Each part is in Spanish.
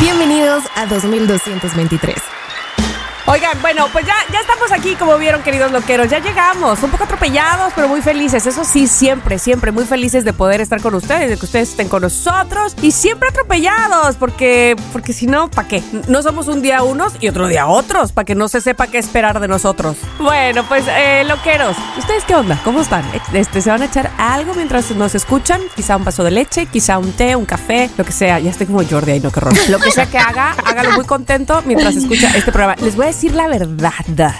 Bienvenidos a 2223. Oigan, bueno, pues ya, ya estamos aquí, como vieron, queridos loqueros. Ya llegamos, un poco atropellados, pero muy felices. Eso sí, siempre, siempre muy felices de poder estar con ustedes, de que ustedes estén con nosotros y siempre atropellados, porque, porque si no, ¿para qué? No somos un día unos y otro día otros, para que no se sepa qué esperar de nosotros. Bueno, pues, eh, loqueros, ¿ustedes qué onda? ¿Cómo están? Este, ¿Se van a echar algo mientras nos escuchan? Quizá un vaso de leche, quizá un té, un café, lo que sea. Ya estoy como Jordi ahí, no, qué horror. Lo que sea que haga, hágalo muy contento mientras escucha este programa. Les voy a decir la verdad.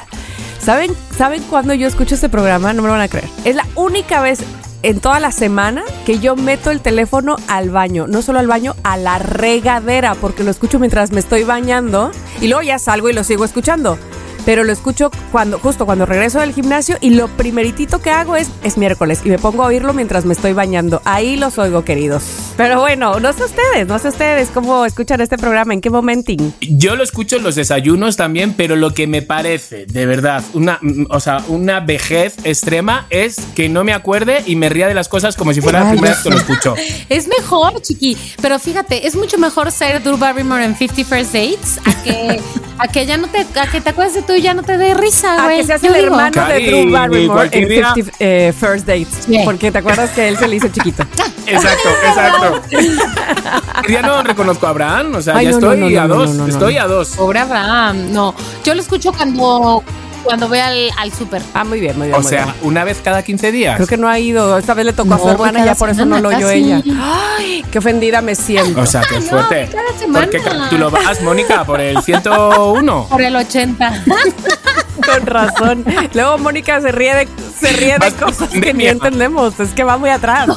¿Saben, ¿Saben cuándo yo escucho este programa? No me lo van a creer. Es la única vez en toda la semana que yo meto el teléfono al baño. No solo al baño, a la regadera, porque lo escucho mientras me estoy bañando y luego ya salgo y lo sigo escuchando pero lo escucho cuando justo cuando regreso del gimnasio y lo primeritito que hago es es miércoles y me pongo a oírlo mientras me estoy bañando. Ahí los oigo, queridos. Pero bueno, no sé ustedes, no sé ustedes cómo escuchan este programa, en qué momenting. Yo lo escucho en los desayunos también, pero lo que me parece, de verdad, una, o sea, una vejez extrema es que no me acuerde y me ría de las cosas como si fuera la primera vez que lo escucho. Es mejor, chiqui, pero fíjate, es mucho mejor ser Drew Barrymore en 50 First Dates a que, a que ya no te, a que te acuerdes de tu ya no te dé risa, güey. A que seas el hermano de Drew Barrymore en 50 eh, First Dates. Porque te acuerdas que él se le hizo chiquito. Exacto, exacto. ya no reconozco a Abraham, o sea, ya estoy a dos. estoy a dos. Pobre Abraham, no. Yo lo escucho cuando cuando voy al, al súper. Ah, muy bien, muy bien. O sea, una vez cada 15 días. Creo que no ha ido. Esta vez le tocó a su hermana y ya por eso no lo oyó ella. Ay, qué ofendida me siento. O sea, qué fuerte. ¿Por qué tú lo vas, Mónica? ¿Por el 101? Por el 80. Con razón. Luego Mónica se ríe de, se ríe de cosas que ni entendemos. Es que va muy atrás.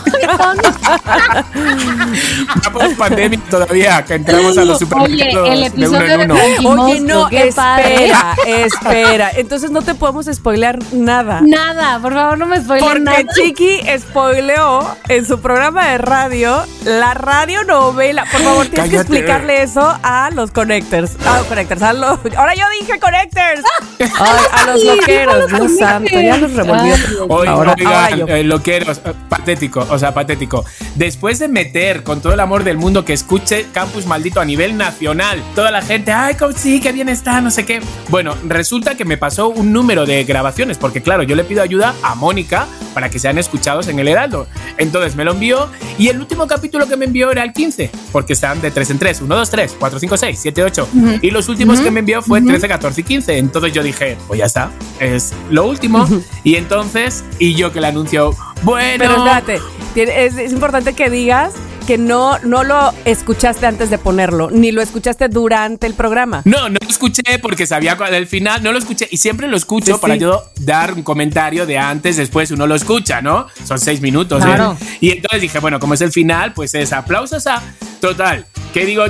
Vamos pandemia todavía, que entramos a los supermercados Oye, el episodio de uno en uno. Oye, no, espera, espera. Entonces no te podemos spoilear nada. Nada, por favor, no me spoileen Porque. Chiqui spoileó en su programa de radio la radionovela. Por favor, tienes que explicarle eso a los connectors. A los connectors, a los. Ahora yo dije connectors. Ay, a los loqueros, Dios santo, ya los revolvió. Oigan, ahora, oigan, eh, loqueros, eh, patético, o sea, patético. Después de meter con todo el amor del mundo que escuche Campus Maldito a nivel nacional, toda la gente, ay, cómo sí, qué bien está, no sé qué. Bueno, resulta que me pasó un número de grabaciones, porque claro, yo le pido ayuda a Mónica para que sean escuchados en el Heraldo. Entonces me lo envió y el último capítulo que me envió era el 15, porque están de 3 en 3, 1, 2, 3, 4, 5, 6, 7, 8. Y los últimos que me envió fue 13, 14 y 15. Entonces yo dije, pues ya está, es lo último. Y entonces, y yo que le anuncio, bueno. Pero espérate, es, es importante que digas que no, no lo escuchaste antes de ponerlo, ni lo escuchaste durante el programa. No, no lo escuché porque sabía cuál el final, no lo escuché y siempre lo escucho Sí, para sí. yo dar un comentario de antes, después uno lo escucha, ¿no? Son seis minutos. ¿eh? Y entonces dije, bueno, como es el final, pues es aplausos a... Total, que digo...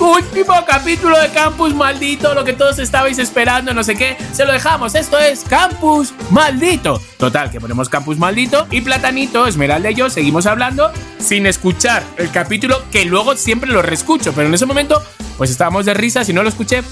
Último capítulo de Campus Maldito, lo que todos estabais esperando, no sé qué, se lo dejamos. Esto es Campus Maldito. Total, que ponemos Campus Maldito y Platanito, Esmeralda y yo seguimos hablando sin escuchar el capítulo que luego siempre lo reescucho, pero en ese momento pues estábamos de risa, si no lo escuché,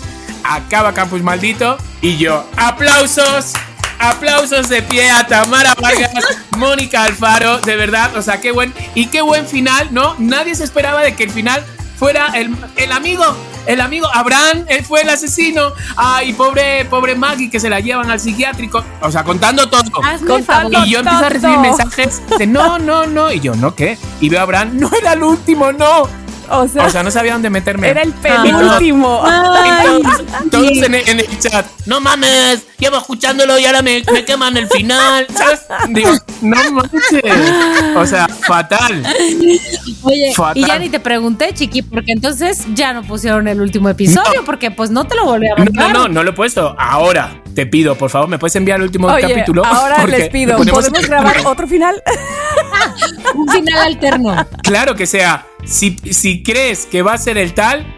acaba Campus Maldito y yo, aplausos. Aplausos de pie a Tamara Vargas, Mónica Alfaro, de verdad, o sea, qué buen y qué buen final, ¿no? Nadie se esperaba de que el final fuera el, el amigo, el amigo Abraham, él fue el asesino. Ay, pobre, pobre Maggie que se la llevan al psiquiátrico, o sea, contando todo. Contando. Y yo empiezo a recibir mensajes de no, no, no. Y yo, ¿no qué? Y veo a Abraham, no era el último, no. O sea, O sea, no sabía dónde meterme. era el penúltimo. Y todos, todos en, el, en el chat. No mames, llevo escuchándolo y ahora me, me queman el final. ¿Sabes? Digo, no manches. O sea, fatal. Oye, Fatal. y ya ni te pregunté, chiqui, porque entonces ya no pusieron el último episodio, porque pues no te lo volví a No, mandar. no, no, no lo he puesto. Ahora te pido, por favor, ¿me puedes enviar el último Oye, capítulo? ahora Porque les pido, ¿podemos grabar otro final? Un final alterno. Claro que sea. Si, si crees que va a ser el tal,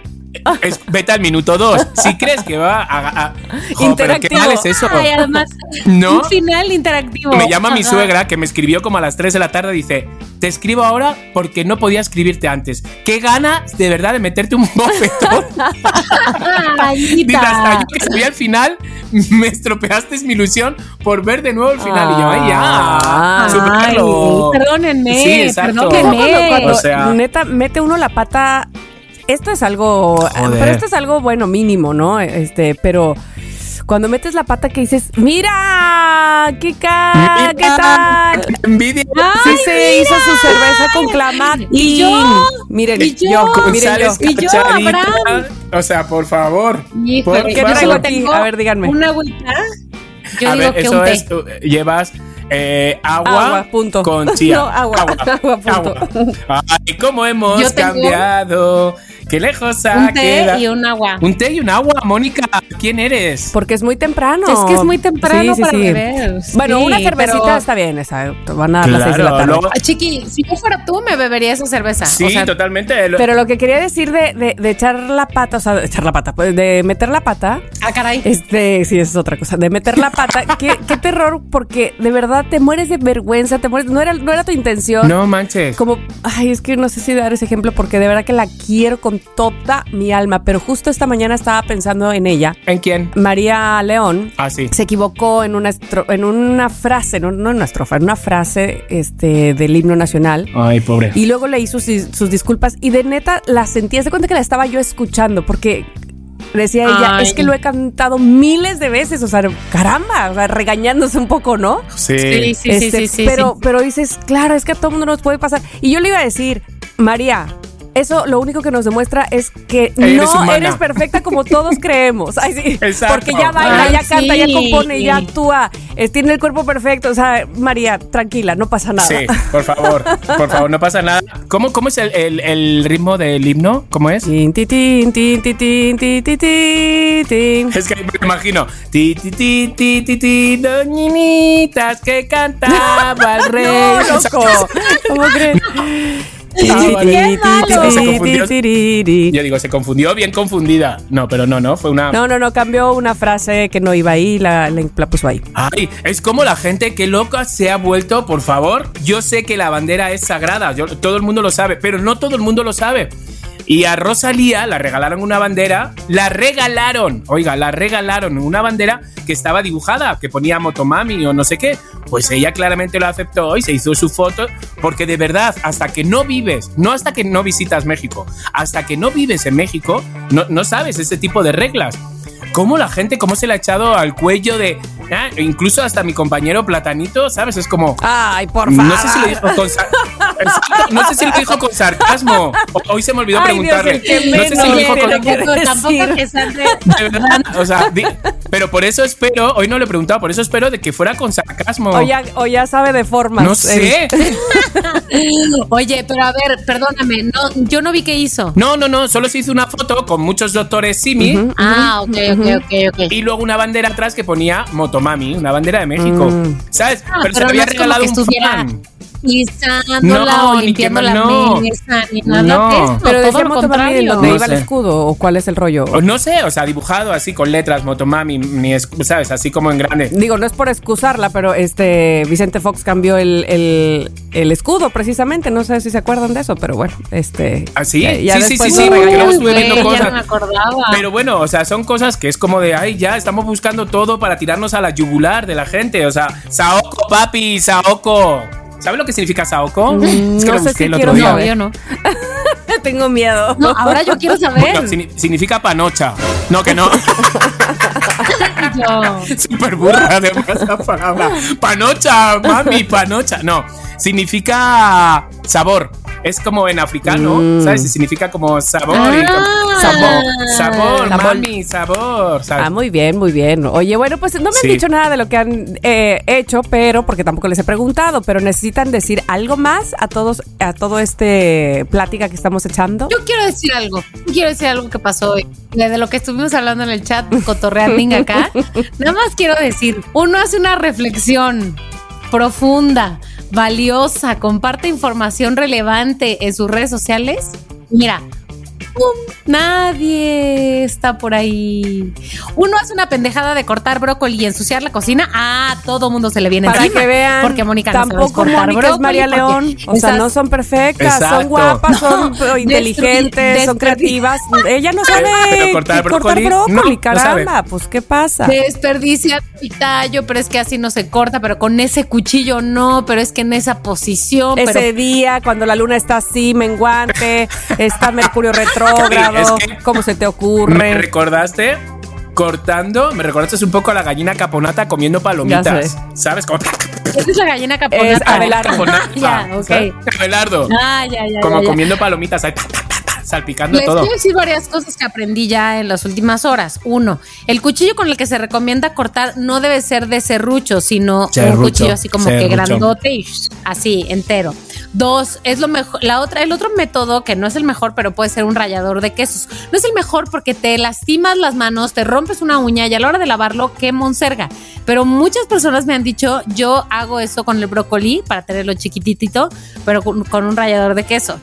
es- vete al minuto dos. Si crees que va a. a- Jo, pero ¿Qué tal es eso? Ay, además, ¿No? un final interactivo. Me llama mi suegra que me escribió como a las 3 de la tarde. Dice: Te escribo ahora porque no podía escribirte antes. Qué gana de verdad de meterte un bofetón. Dice: Hasta yo que sabía el final, me estropeaste mi ilusión por ver de nuevo el final. y yo, ay, ya. Ay, superarlo. Perdónenme, Sí, exacto. perdónenme. Cuando, cuando O sea- neta mete uno la pata. Esto es algo. Joder. Pero esto es algo bueno, mínimo, ¿no? Este, pero. Cuando metes la pata que dices, ¡Mira! ¿Qué, ca- ¿qué tal? Envidia. Sí se hizo su cerveza con clamatín. Y yo, Miren, y yo, yo, miren yo. Y yo. Abraham. O sea, por favor. Híjole, Por ¿Qué yo traigo aquí? tengo A ver, díganme. Una agüita. Yo a digo ver, que eso un té. es. llevas eh, agua, Agua, punto. con chía. No, agua. Agua, punto. agua. Ay, cómo hemos Yo tengo cambiado. Qué lejos ha Un té y un agua. Un té y un agua, Mónica. ¿Quién eres? Porque es muy temprano. Es que es muy temprano Sí, sí, para sí. beber. Bueno, Sí, una cervecita pero- está bien, esa. Van a dar las seis de la Claro, tarde. luego- Ah, Chiqui, si yo fuera tú, me bebería esa cerveza. Sí, o sea, totalmente. Lo- Pero lo que quería decir de, de- de echar la pata, o sea, de echar la pata, pues de meter la pata, Ah, caray. este, sí, eso es otra cosa, de meter la pata, qué, qué terror, porque de verdad te mueres de vergüenza, te mueres, no era, no era tu intención. no manches. Como, ay, es que no sé si dar ese ejemplo porque de verdad que la quiero con toda mi alma, pero justo esta mañana estaba pensando en ella. ¿En quién? María León Ah, sí. se equivocó en una, estro- en una frase, no, no en una estrofa, en una frase este, del himno nacional. Ay, pobre. Y luego leí sus, sus disculpas y de neta la sentí, de cuenta que la estaba yo escuchando porque decía ella, Ay. es que lo he cantado miles de veces, o sea, caramba, o sea, regañándose un poco, ¿no? Sí. Sí, sí, sí, Este, sí, sí, pero, sí. pero dices, claro, es que a todo mundo nos puede pasar. Y yo le iba a decir, María, eso lo único que nos demuestra es que no eres perfecta como todos creemos. Ay, sí. Exacto. Porque ya baila, ya canta, ya compone, ya actúa, tiene el cuerpo perfecto. O sea, María, tranquila, no pasa nada. Sí, por favor, por favor, no pasa nada. ¿Cómo, cómo es el, ritmo del himno? ¿Cómo es? Tin, tin, tin, tin, tin, tin, tin, Es que me imagino. Ti, ti, ti, ti, ti, ti, doñinitas que cantaba el rey. loco. ¿Cómo crees? Yo digo, se confundió, bien confundida. No, pero no, no, fue una. No, no, no, cambió una frase que no iba ahí, la, la, la puso ahí. Ay, es como la gente que loca se ha vuelto, por favor. Yo sé que la bandera es sagrada, yo- todo el mundo lo sabe, pero no todo el mundo lo sabe. Y a Rosalía la regalaron una bandera, la regalaron, oiga, la regalaron una bandera que estaba dibujada, que ponía Motomami o no sé qué. Pues ella claramente lo aceptó y se hizo su foto, porque de verdad, hasta que no vives, no hasta que no visitas México, hasta que no vives en México, no, no sabes ese tipo de reglas cómo la gente, cómo se le ha echado al cuello de. Ah, incluso hasta mi compañero Platanito, ¿sabes? Es como. Ay, por favor. No sé si lo dijo con no sé si lo dijo con sarcasmo. Hoy se me olvidó Ay, Dios, preguntarle. el que no sé si lo dijo con. tampoco, que Sandra- De verdad, o sea, di- pero por eso espero, hoy no le he preguntado, por eso espero de que fuera con sarcasmo. O ya, o ya sabe de formas. no sé. Oye, pero a ver, perdóname, no, yo no vi qué hizo. No, no, no, solo se hizo una foto con muchos doctores Simi. Ah, ok, ok, ok, ok. Y luego una bandera atrás que ponía Motomami, una bandera de México. Mm. ¿Sabes? Ah, pero, se pero había no como regalado un estuviera fan. Pisándola No, o ni que limpiando me- la no. mesa, ni nada No. de eso. Pero todo lo Motomami de No iba el escudo o cuál es el rollo. O No sé, o sea, dibujado así con letras, Motomami, ni es- ¿sabes? Así como en grande. Digo, no es por excusarla, pero este Vicente Fox cambió el, el, el escudo precisamente. No sé si se acuerdan de eso, pero bueno, este. ¿Ah, sí? ya- ya Sí, sí, sí, porque luego estuve viendo cosas. Me. Pero bueno, o sea, son cosas que es como de, ay, ya estamos buscando todo para tirarnos a la yugular de la gente. O sea, Saoko, papi, Saoko. ¿Sabes lo que significa Saoko? Mm, es que no lo sé busqué si el quiero otro día. no, yo no. Tengo miedo. No, ahora yo quiero saber. Bueno, significa panocha. No, que no. Yo. Súper burra además la palabra. Panocha, mami, panocha. No, significa sabor. Es como en africano, Mm. ¿sabes? Significa como sabor. Ah. como- sabor, sabor, Sabor. mami, sabor. ¿sabes? Ah, muy bien, muy bien. Oye, bueno, pues no me han Sí. dicho nada de lo que han eh, hecho, pero porque tampoco les he preguntado, pero necesitan decir algo más a todos, a todo este plática que estamos echando. Yo quiero decir algo. Quiero decir algo que pasó hoy. De lo que estuvimos hablando en el chat, cotorreando acá. Nada más quiero decir, uno hace una reflexión profunda, valiosa, comparte información relevante en sus redes sociales. Mira. Nadie está por ahí. Uno hace una pendejada de cortar brócoli y ensuciar la cocina. Ah, todo mundo se le viene Para encima. que vean, Porque Mónica no sabe tampoco cortar Mónica es brócoli, María porque León. O sea, no son perfectas, Exacto. son guapas, son inteligentes, son destruir- creativas. Ella no sabe Pero cortar brócoli, brócoli, no, no caramba. Pues, ¿qué pasa? Desperdicia el tallo, pero es que así no se corta, pero con ese cuchillo no, pero es que en esa posición. Ese pero día, cuando la luna está así, menguante, está Mercurio retrógrado, Es que- ¿cómo se te Me ocurre? recordaste cortando, me recordaste un poco a la gallina caponata comiendo palomitas. Ya sé. ¿Sabes? Como esa es la gallina caponata. Es Abelardo. caponata. ya, ok. ¿sabes? Abelardo. Ah, ya, ya. Como ya, ya. comiendo palomitas, ahí, ta, ta, ta, ta, salpicando Les todo. quiero decir varias cosas que aprendí ya en las últimas horas. Uno, el cuchillo con el que se recomienda cortar no debe ser de serrucho, sino un cuchillo así como que grandote y así entero. Dos, es lo mejor. La otra, el otro método que no es el mejor, pero puede ser un rallador de quesos. No es el mejor porque te lastimas las manos, te rompes una uña y a la hora de lavarlo, qué monserga. Pero muchas personas me han dicho, yo hago eso con el brócoli para tenerlo chiquitito, pero con, con un rallador de queso.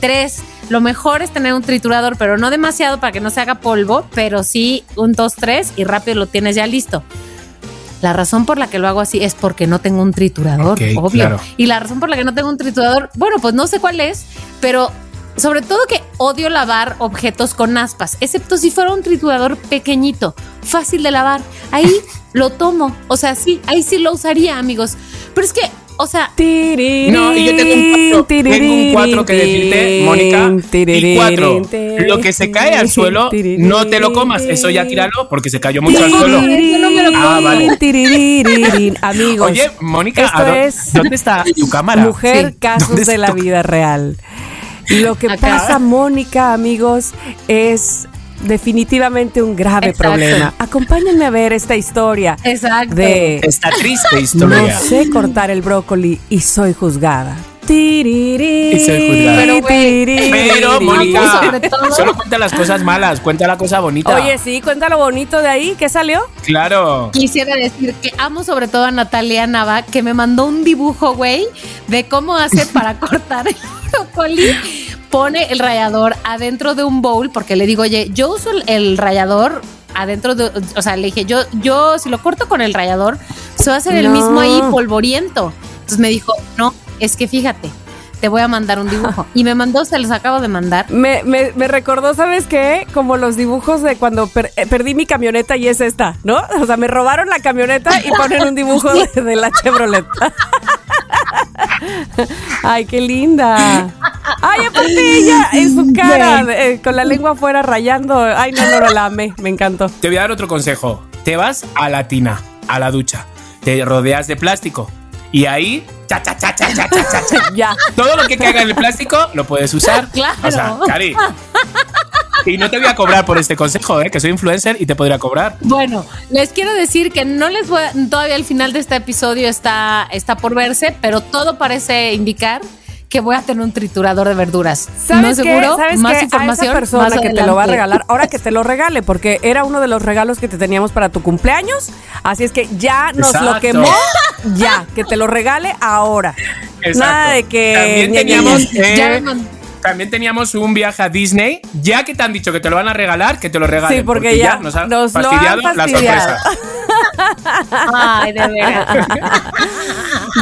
Tres, lo mejor es tener un triturador, pero no demasiado para que no se haga polvo, pero sí un 2, 3 y rápido lo tienes ya listo. La razón por la que lo hago así es porque no tengo un triturador, obvio. claro. Y la razón por la que no tengo un triturador, bueno, pues no sé cuál es, pero sobre todo que odio lavar objetos con aspas, excepto si fuera un triturador pequeñito, fácil de lavar. Ahí lo tomo, o sea, sí, ahí sí lo usaría, amigos. Pero es que, o sea, No, y yo tengo un cuatro, tengo un cuatro que decirte, Mónica. Y cuatro, lo que se cae al suelo, no te lo comas. Eso ya tíralo porque se cayó mucho al suelo. Ah, vale. Amigos, Oye, Mónica, esto ¿a dó- es ¿dónde está tu cámara? mujer Sí. casos ¿Dónde de la vida real. Lo que Acá. pasa, Mónica, amigos, es definitivamente un grave Exacto. problema. Acompáñenme a ver esta historia exacto. de Esta triste no historia. sé cortar el brócoli y soy juzgada. Tiriri, Y soy juzgada. Pero, tiriri. Pero, Mónica, solo cuenta las cosas malas, cuenta la cosa bonita. Oye, sí, cuenta lo bonito de ahí. ¿Qué salió? Claro. Quisiera decir que amo sobre todo a Natalia Nava, que me mandó un dibujo, güey, de cómo hace para cortar el brócoli. Pone el rallador adentro de un bowl, porque le digo, oye, yo uso el, el rallador adentro de, o sea, le dije, yo, yo si lo corto con el rallador, se va a hacer el mismo ahí polvoriento. Entonces me dijo, no, es que fíjate, te voy a mandar un dibujo. Y me mandó, se los acabo de mandar. Me, me, me recordó, ¿sabes qué? Como los dibujos de cuando per- eh, perdí mi camioneta y es esta, ¿no? O sea, me robaron la camioneta y ponen un dibujo de, de la Chevrolet. Ay, qué linda. Ay, aparte ella en su cara, eh, con la lengua afuera rayando. Ay, no, no, no la me encantó. Te voy a dar otro consejo. Te vas a la tina, a la ducha. Te rodeas de plástico. Y ahí Cha, cha, cha, ya. Todo lo que caiga en el plástico lo puedes usar. Claro. O sea, Cari, y no te voy a cobrar por este consejo, ¿eh? que soy influencer y te podría cobrar. Bueno, les quiero decir que no les voy a, todavía el final de este episodio está, está por verse, pero todo parece indicar que voy a tener un triturador de verduras. ¿Sabes no qué? seguro, ¿Sabes más qué? información. A esa persona más que te lo va a regalar, ahora que te lo regale, porque era uno de los regalos que te teníamos para tu cumpleaños. Así es que ya nos lo Exacto. quemó, ya, que te lo regale ahora. Exacto. Nada de que. También teníamos, eh, Ya. También teníamos un viaje a Disney. Ya que te han dicho que te lo van a regalar, que te lo regalen. Sí, porque ya nos han nos lo fastidiado, han la fastidiado. sorpresa. Ay, de veras.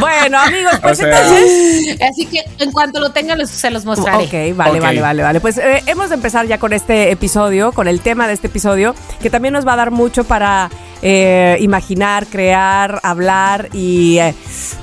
Bueno, amigos, pues O sea- entonces. Así que en cuanto lo tenga, los- se los mostraré. Ok, vale, vale, vale, vale. Pues eh, hemos de empezar ya con este episodio, con el tema de este episodio, que también nos va a dar mucho para eh, imaginar, crear, hablar y eh,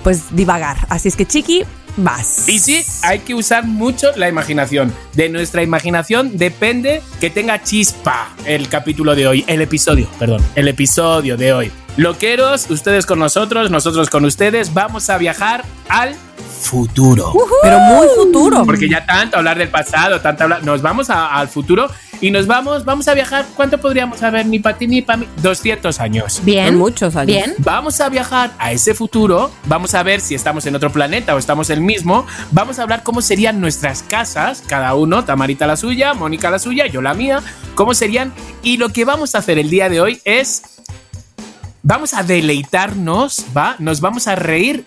pues divagar. Así es que, Chiqui, vas. Y sí, hay que usar mucho la imaginación. De nuestra imaginación depende que tenga chispa el capítulo de hoy, el episodio, perdón, el episodio de hoy. Loqueros, ustedes con nosotros, nosotros con ustedes, vamos a viajar al futuro. Pero muy futuro. Porque ya tanto hablar del pasado, tanto hablar, nos vamos a- al futuro y nos vamos, vamos a viajar. ¿Cuánto podríamos saber? Ni para ti ni para mí. 200 años. Bien. Muchos años. Bien. Vamos a viajar a ese futuro, vamos a ver si estamos en otro planeta o estamos en el mismo, vamos a hablar cómo serían nuestras casas, cada uno, Tamarita la suya, Mónica la suya, yo la mía, cómo serían. Y lo que vamos a hacer el día de hoy es, vamos a deleitarnos, ¿va? Nos vamos a reír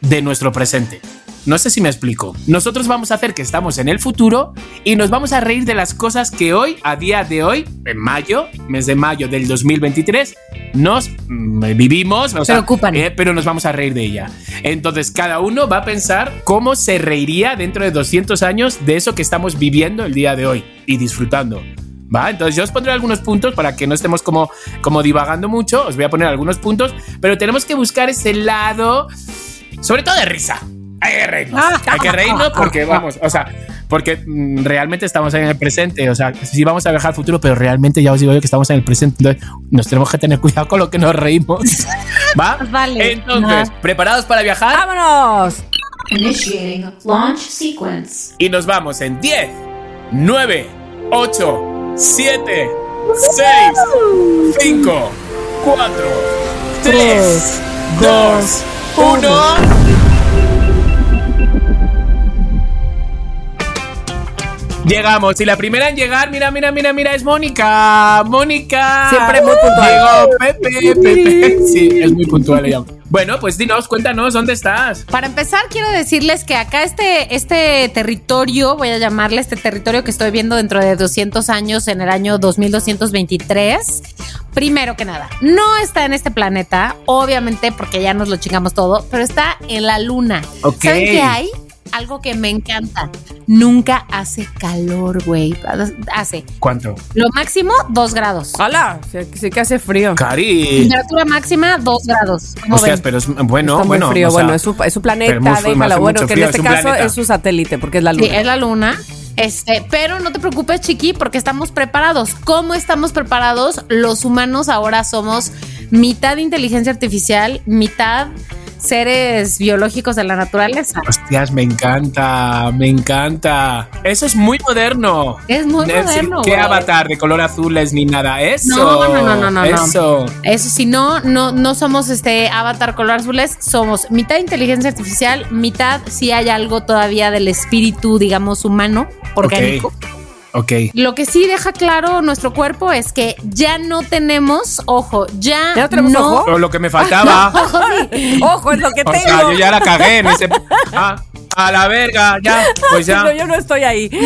de nuestro presente. No sé si me explico. Nosotros vamos a hacer que estamos en el futuro y nos vamos a reír de las cosas que hoy, a día de hoy, en mayo, mes de mayo del 2023, nos mm, vivimos, sea, Preocupan. eh, pero nos vamos a reír de ella. Entonces, cada uno va a pensar cómo se reiría dentro de 200 años de eso que estamos viviendo el día de hoy y disfrutando. ¿Va? Entonces yo os pondré algunos puntos para que no estemos como, como divagando mucho. Os voy a poner algunos puntos, pero tenemos que buscar ese lado, sobre todo de risa. Hay que reírnos. Hay que reírnos porque vamos, o sea, porque mm, realmente estamos en el presente. O sea, sí vamos a viajar al futuro, pero realmente ya os digo yo que estamos en el presente. Entonces nos tenemos que tener cuidado con lo que nos reímos. ¿Va? Vale. Entonces. ¿preparados para viajar? ¡Vámonos! Initiating launch sequence. Y nos vamos en 10, 9, 8, 7, 6, 5, 4, 3, 2, 1. Llegamos y la primera en llegar, mira, mira, mira, mira, es Mónica. Mónica. Siempre muy puntual. Llegó Pepe, Pepe. Sí, es muy puntual ella. Bueno, pues dinos, cuéntanos, ¿dónde estás? Para empezar, quiero decirles que acá este, este territorio, voy a llamarle este territorio que estoy viendo dentro de 200 años, en el año 2223, primero que nada, no está en este planeta, obviamente porque ya nos lo chingamos todo, pero está en la luna. Ok. ¿Saben qué hay? Algo que me encanta. Nunca hace calor, güey. Hace ¿Cuánto? lo máximo 2 grados. ¡Hala! Sí, sí que hace frío. Cari. Temperatura máxima 2 grados. ¿Cómo Hostias, ven? pero es bueno, Está muy bueno. frío. o sea, bueno, es su, es su planeta, muy déjala. Bueno, que en este es caso planeta. es su satélite, porque es la luna. Sí, es la luna. Este, pero no te preocupes, chiqui, porque estamos preparados. ¿Cómo estamos preparados? Los humanos ahora somos mitad inteligencia artificial, mitad seres biológicos de la naturaleza. Hostias, me encanta, me encanta. Eso es muy moderno. Es muy decir, moderno, ¿Qué avatar de color azules ni nada? Eso. No, no, no, no, no, no. Eso. Eso, si no, no, no somos este avatar color azules, somos mitad inteligencia artificial, mitad si hay algo todavía del espíritu, digamos, humano, orgánico. Ok. Lo que sí deja claro nuestro cuerpo es que ya no tenemos ojo, ya, ¿Ya no tenemos ojo? O lo que me faltaba. Ojo, sí. ¡Ojo, es lo que o tengo! sea, yo ya la cagué en ese. Ah, a la verga, ya. Pues ya. No, yo no estoy ahí.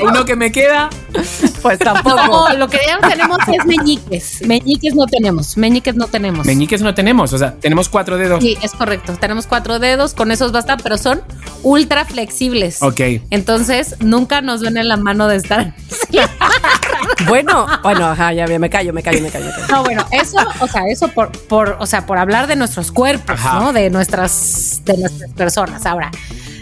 Uno que me queda. Pues tampoco. No, lo que ya no tenemos es meñiques. Meñiques no tenemos. Meñiques no tenemos. Meñiques no tenemos, o sea, tenemos cuatro dedos. Sí, es correcto. Tenemos cuatro dedos, con esos basta, pero son ultra flexibles. Ok. Entonces, nunca nos ven en la mano de estar. Bueno, bueno, ajá, ya me callo, me callo, me callo. me callo. No, bueno, eso, o sea, eso por, por, o sea, por hablar de nuestros cuerpos, Ajá. ¿no? De nuestras, de nuestras personas. Ahora,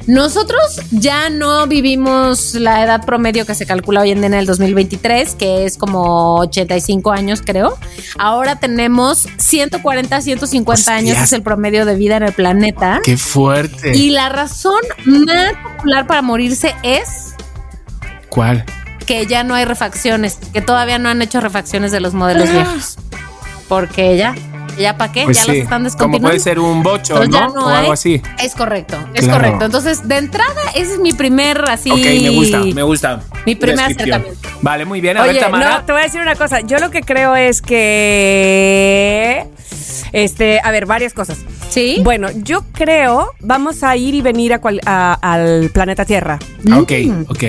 nosotros ya no vivimos la edad promedio que se calcula hoy en día en el 2023, que es como 85 años, creo. Ahora tenemos 140, 150 años, es el promedio de vida en el planeta. Qué fuerte. Y la razón más popular para morirse es ¿Cuál? que ya no hay refacciones, que todavía no han hecho refacciones de los modelos viejos. Porque ya, ya para qué, Pues ya los sí, están como descontinuando. puede ser un bocho, Entonces ya ¿no? no o hay. algo así. Es correcto, es Claro. correcto. Entonces, de entrada, ese es mi primer así. Ok, me gusta, me gusta. Mi primer acercamiento. Vale, muy bien. A ver, Oye, Tamara. no, te voy a decir una cosa. Yo lo que creo es que. Este, a ver, varias cosas. Sí. Bueno, yo creo vamos a ir y venir a cual- a- al planeta Tierra. Ah, Ok, Mm. ok.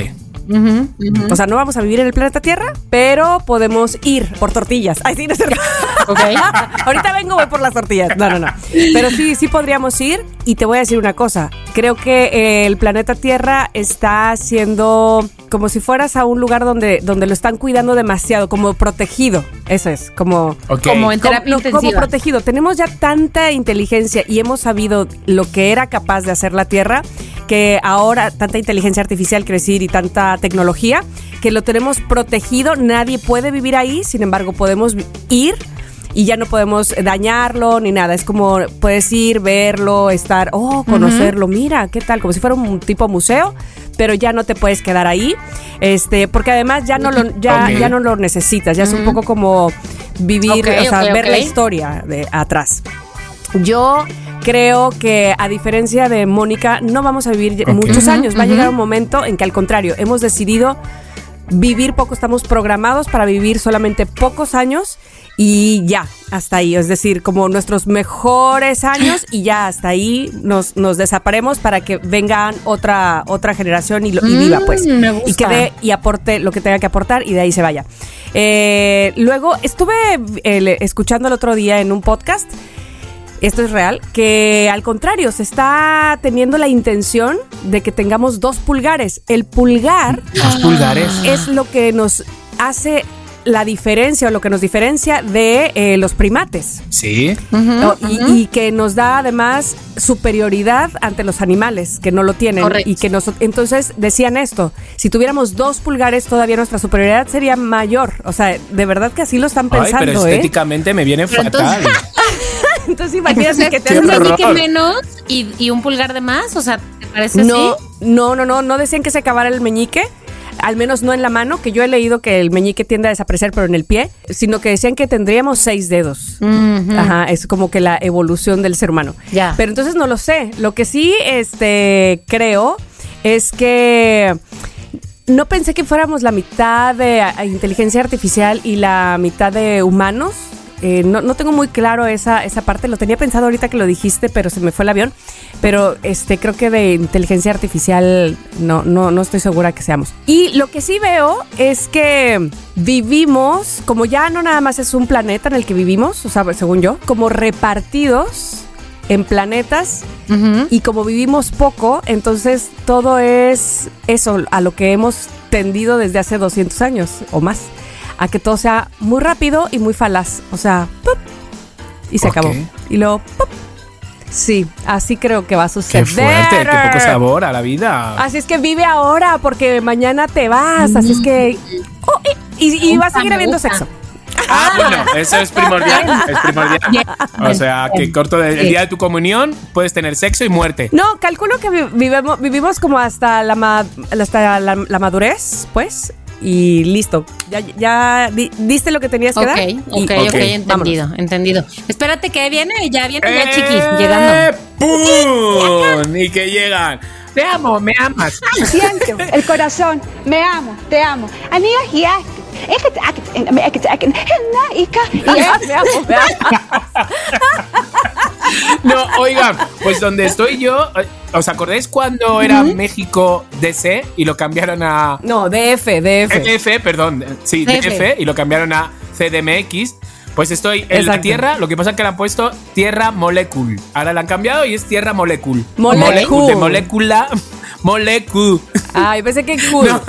O sea, no vamos a vivir en el planeta Tierra, pero podemos ir por tortillas. Ay, sí, no es cierto. Ahorita vengo, voy por las tortillas. No, no, no. Pero sí, sí podríamos ir. Y te voy a decir una cosa. Creo que eh, el planeta Tierra está siendo como si fueras a un lugar donde, donde lo están cuidando demasiado, como protegido. Eso es, como... Ok. Como en terapia como, como protegido. Tenemos ya tanta inteligencia y hemos sabido lo que era capaz de hacer la Tierra, que ahora tanta inteligencia artificial quiere decir y tanta tecnología, que lo tenemos protegido. Nadie puede vivir ahí, sin embargo, podemos ir. Y ya no podemos dañarlo ni nada. Es como puedes ir, verlo, estar, oh, conocerlo. Mira, ¿qué tal? Como si fuera un tipo museo, pero ya no te puedes quedar ahí. Este, porque además ya no lo, ya, ya no lo necesitas. Ya es un poco como vivir, o sea, ver la historia de atrás. Yo creo que a diferencia de Mónica, no vamos a vivir muchos años. Va a llegar un momento en que al contrario, hemos decidido vivir poco, estamos programados para vivir solamente pocos años y ya, hasta ahí. Es decir, como nuestros mejores años y ya hasta ahí nos, nos desaparemos para que vengan otra, otra generación y, lo- y viva, pues. Mm, me gusta. Y que dé y aporte lo que tenga que aportar y de ahí se vaya. Eh, luego estuve eh, escuchando el otro día en un podcast esto es real, que al contrario, se está teniendo la intención de que tengamos dos pulgares. El pulgar Los pulgares. es lo que nos hace la diferencia o lo que nos diferencia de eh, los primates. Sí. ¿no? y, y que nos da además superioridad ante los animales que no lo tienen Correcto. y que nos entonces decían esto si tuviéramos dos pulgares todavía nuestra superioridad sería mayor o sea de verdad que así lo están Ay, pensando pero ¿eh? estéticamente me viene fatal. entonces- entonces imagínate que te Qué un menos y, y un pulgar de más, o sea, ¿te parece No, así? no, no, no, no decían que se acabara el meñique. Al menos no en la mano, que yo he leído que el meñique tiende a desaparecer, pero en el pie, sino que decían que tendríamos seis dedos. Ajá, es como que la evolución del ser humano. Ya. Pero entonces no lo sé. Lo que sí este, creo es que no pensé que fuéramos la mitad de a- a inteligencia artificial y la mitad de humanos. Eh, no, no tengo muy claro esa, esa parte. Lo tenía pensado ahorita que lo dijiste, pero se me fue el avión. Pero este creo que de inteligencia artificial no, no, no estoy segura que seamos. Y lo que sí veo es que vivimos, como ya no nada más es un planeta en el que vivimos, o sea, según yo, como repartidos en planetas y como vivimos poco, entonces todo es eso, a lo que hemos tendido desde hace 200 años o más. A que todo sea muy rápido y muy falaz. O sea, ¡pup! y se acabó. Y luego, ¡pup! sí, así creo que va a suceder. Qué fuerte, qué poco sabor a la vida. Así es que vive ahora porque mañana te vas. Así es que. Oh, y, y- va a seguir habiendo sexo. Ah, bueno, eso es primordial. Es primordial. O sea, que corto el día de tu comunión puedes tener sexo y muerte. No, calculo que vi- vivemos, vivimos como hasta la, ma- hasta la, la madurez, pues. Y listo. Ya, ya di- diste lo que tenías que dar. ok, y- ok, Ok, entendido, entendido. Espérate que viene, ya viene ya ¡Eh, chiqui, llegando. ¡Pum! Y que llegan. Te amo, me amas. Siento el corazón, me amo, te amo. Aniga hiaste. No, oigan, pues donde estoy yo, eh, ¿os acordáis cuando era México DC y lo cambiaron a No, DF, DF. DF, perdón, sí, DF. DF y lo cambiaron a CDMX? Pues estoy en la. Tierra, lo que pasa es que le han puesto Tierra Molecule. Ahora la han cambiado y es Tierra Molecule. Molecule. De molécula, molecule. Ay, pensé que cool. No,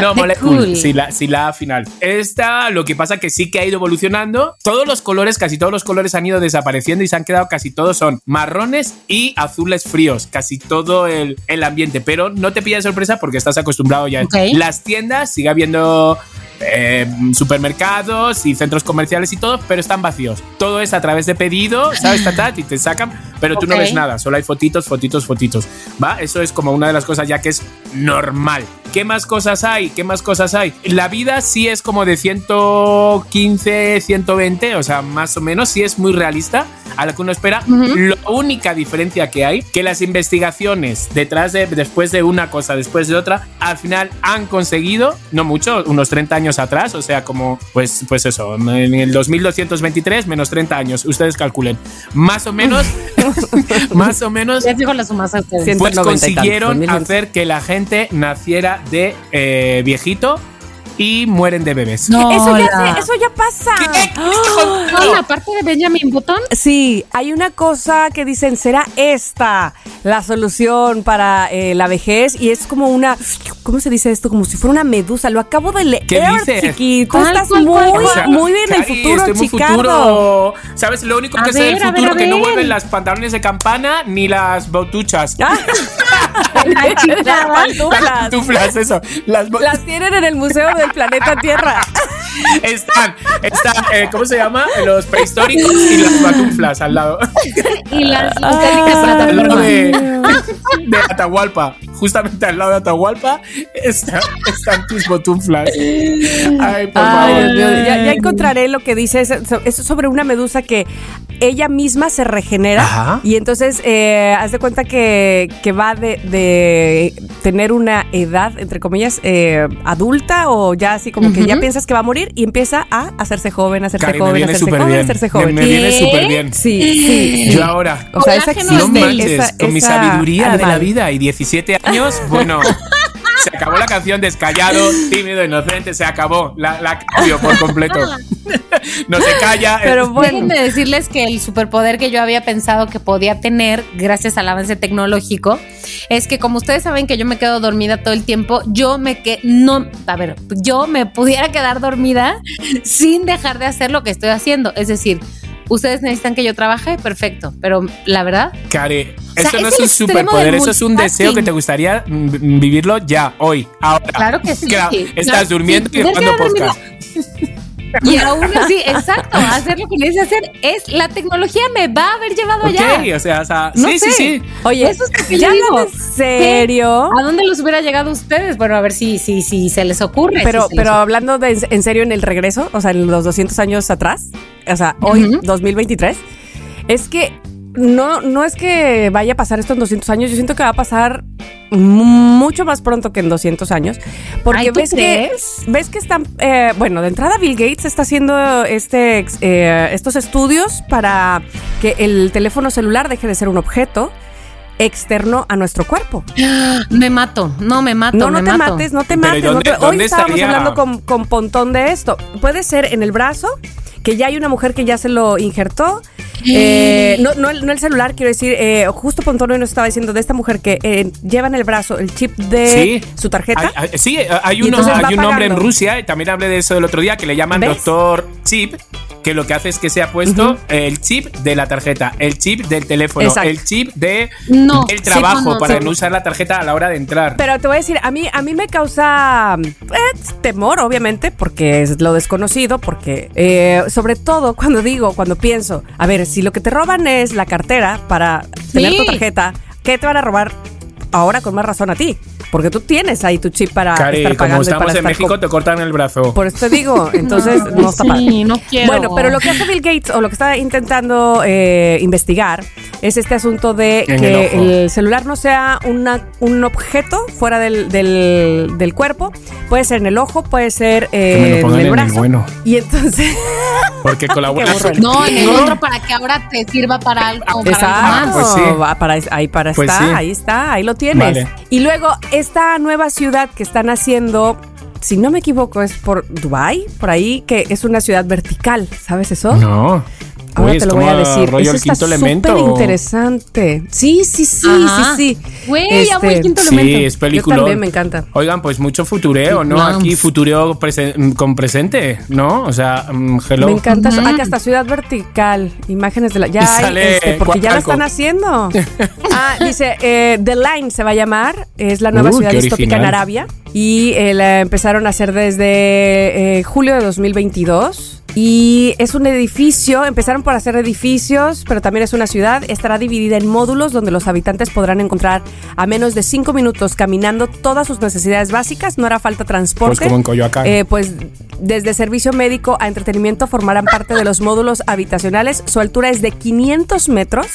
no molecule, cool. sí, la, sí, la final. Esta, lo que pasa que sí que ha ido evolucionando. Todos los colores, casi todos los colores han ido desapareciendo y se han quedado casi todos son marrones y azules fríos. Casi todo el, el ambiente. Pero no te pilla de sorpresa porque estás acostumbrado ya. Las tiendas sigue habiendo eh, supermercados y centros comerciales y todo, pero están vacíos. Todo es a través de pedido, ¿sabes? Tatat, y te sacan, pero tú no ves nada, solo hay fotitos, fotitos, fotitos. ¿Va? Eso es como una de las cosas ya que es normal. ¿Qué más cosas hay? ¿Qué más cosas hay? La vida sí es como de 115, 120, o sea, más o menos, sí es muy realista a lo que uno espera. La única diferencia que hay, que las investigaciones detrás de, después de una cosa, después de otra, al final han conseguido, no mucho, unos 30 años atrás, o sea, como, pues, pues eso, en el 2223 menos 30 años, ustedes calculen. Más o menos, más o menos Ya digo la suma a ustedes. Cien- pues 190 y tantos, consiguieron 2100. hacer que la gente naciera de eh, viejito y mueren de bebés. No, Eso ya, la- se- eso ya pasa. ¿Qué? No, la parte de Benjamin Button. Sí, hay una cosa que dicen, ¿será esta la solución para eh, la vejez? Y es como una, ¿cómo se dice esto? Como si fuera una medusa. Lo acabo de leer, ¿Qué dices? chiqui. Tú ¿Cuál, estás cuál, muy, cuál, O sea, muy bien en el futuro, estoy muy futuro. ¿Sabes? Lo único A que sé ver, del a ver, futuro a que no ver. vuelven las pantalones de campana ni las botuchas. Ah, las pantuflas. Las pantuflas, eso. Las Las tienen en el Museo del Planeta Tierra. están, están eh, ¿cómo se llama? Los prehistóricos y las pantuflas al lado. Y las Ah, al lado de, de Atahualpa. justamente al lado de Atahualpa, está- están tus botunflas. Ay, por Ay, favor. Dios ya, ya encontraré lo que dice. Es, sobre una medusa que ella misma se regenera. Ajá. Y entonces, eh, haz de cuenta que, que va de, de tener una edad, entre comillas, eh, adulta o ya así como que ya piensas que va a morir y empieza a hacerse joven, hacerse joven, hacerse joven, bien. hacerse joven. Me, me viene súper bien. Sí, sí, sí. Yo ahora. O sea, esa No manches, esa- con mi sabiduría de la vida y 17 años, bueno, se acabó la canción Descallado, tímido, inocente, se acabó. La, la cambio por completo. no se calla. Pero bueno. Déjenme decirles que el superpoder que yo había pensado que podía tener gracias al avance tecnológico es que como ustedes saben que yo me quedo dormida todo el tiempo, yo me que no, a ver, yo me pudiera quedar dormida sin dejar de hacer lo que estoy haciendo, es decir, ustedes necesitan que yo trabaje, perfecto, pero la verdad, Care, sea, eso no es un superpoder, eso es un deseo que te gustaría vivirlo ya, hoy, ahora. Claro que sí. Estás Claro, durmiendo sí, y quedar podcast. y aún así, exacto, hacer lo que necesito hacer es la tecnología me va a haber llevado allá. Ok, o sea, o sea, No sí, sé. sí, sí. Oye, Eso es que ya digo. en serio. ¿A dónde los hubiera llegado ustedes? Bueno, a ver si, si, si se les ocurre. Pero, si pero hablando de, en serio en el regreso, o sea, en los 200 años atrás, o sea, hoy, Ujú. 2023, es que no, no es que vaya a pasar esto en 200 años, yo siento que va a pasar mucho más pronto que en 200 años, porque Ay, ¿tú ves crees? que ves que están, eh, bueno, de entrada Bill Gates está haciendo este, eh, estos estudios para que el teléfono celular deje de ser un objeto externo a nuestro cuerpo. Me mato, no me mato. No, no me te mato. mates, no te Pero ¿y mates. no te- Hoy estábamos estaría? hablando con, con Pontón de esto. Puede ser en el brazo, que ya hay una mujer que ya se lo injertó. Eh, no, no, el, no el celular, quiero decir, eh, justo Pontón hoy nos estaba diciendo de esta mujer que eh, lleva en el brazo el chip de Sí. su tarjeta. Hay, hay- sí, hay, Y uno, hay un hombre en. Rusia, y también hablé de eso el otro día, que le llaman ¿Ves? doctor chip, que lo que hace es que se ha puesto el chip de la tarjeta, el chip del teléfono, Exacto. el chip de No, el trabajo para sí. no usar la tarjeta a la hora de entrar. Pero te voy a decir, a mí, a mí me causa eh, temor, obviamente, porque es lo desconocido, porque eh, sobre todo cuando digo, cuando pienso, a ver, si lo que te roban es la cartera para tener tu tarjeta, ¿qué te van a robar ahora con más razón a ti? Porque tú tienes ahí tu chip para Cari, estar como pagando y estamos para en estar México, te cortan el brazo. Por eso te digo, entonces no, está sí, padre. no quiero. Bueno, pero lo que hace Bill Gates o lo que está intentando eh, investigar es este asunto de En que el el, celular no sea una, un objeto fuera del, del- del cuerpo. Puede ser en el ojo, puede ser eh, Que me lo en el en el brazo. bueno. Y entonces. Porque con la buena burro. No, en el otro para que ahora te sirva para algo. Para algo Exacto. más. pues sí. Va para, ahí para Pues está, sí. ahí está, ahí lo tienes. Vale. Y luego, esta nueva ciudad que están haciendo, si no me equivoco, es por Dubai, por ahí, que es una ciudad vertical, ¿sabes eso? No. Ahora Uy, te lo voy a decir. rollo Eso el está quinto elemento. súper interesante. Sí, sí, sí, Ajá. sí, sí. Güey, amo el quinto Sí, elemento. es película. Yo también me encanta. Oigan, pues mucho futureo, ¿no? Vamos. Aquí futureo presen- con presente, ¿no? O sea, mm, hello. Me encanta. eso. Acá está ciudad vertical. Imágenes de la. Ya Y hay, sale este, porque ya lo Coacalco. están haciendo. ah, dice, eh, The Line se va a llamar. Es la nueva Uy, ciudad distópica en. Arabia. Y eh, la empezaron a hacer desde eh, julio de 2022. Y es un edificio, empezaron por hacer edificios, pero también es una ciudad. Estará dividida en módulos donde los habitantes podrán encontrar a menos de cinco minutos caminando todas sus necesidades básicas. No hará falta transporte. Pues como en Coyoacán. Eh, pues desde servicio médico a entretenimiento formarán parte de los módulos habitacionales. Su altura es de 500 metros,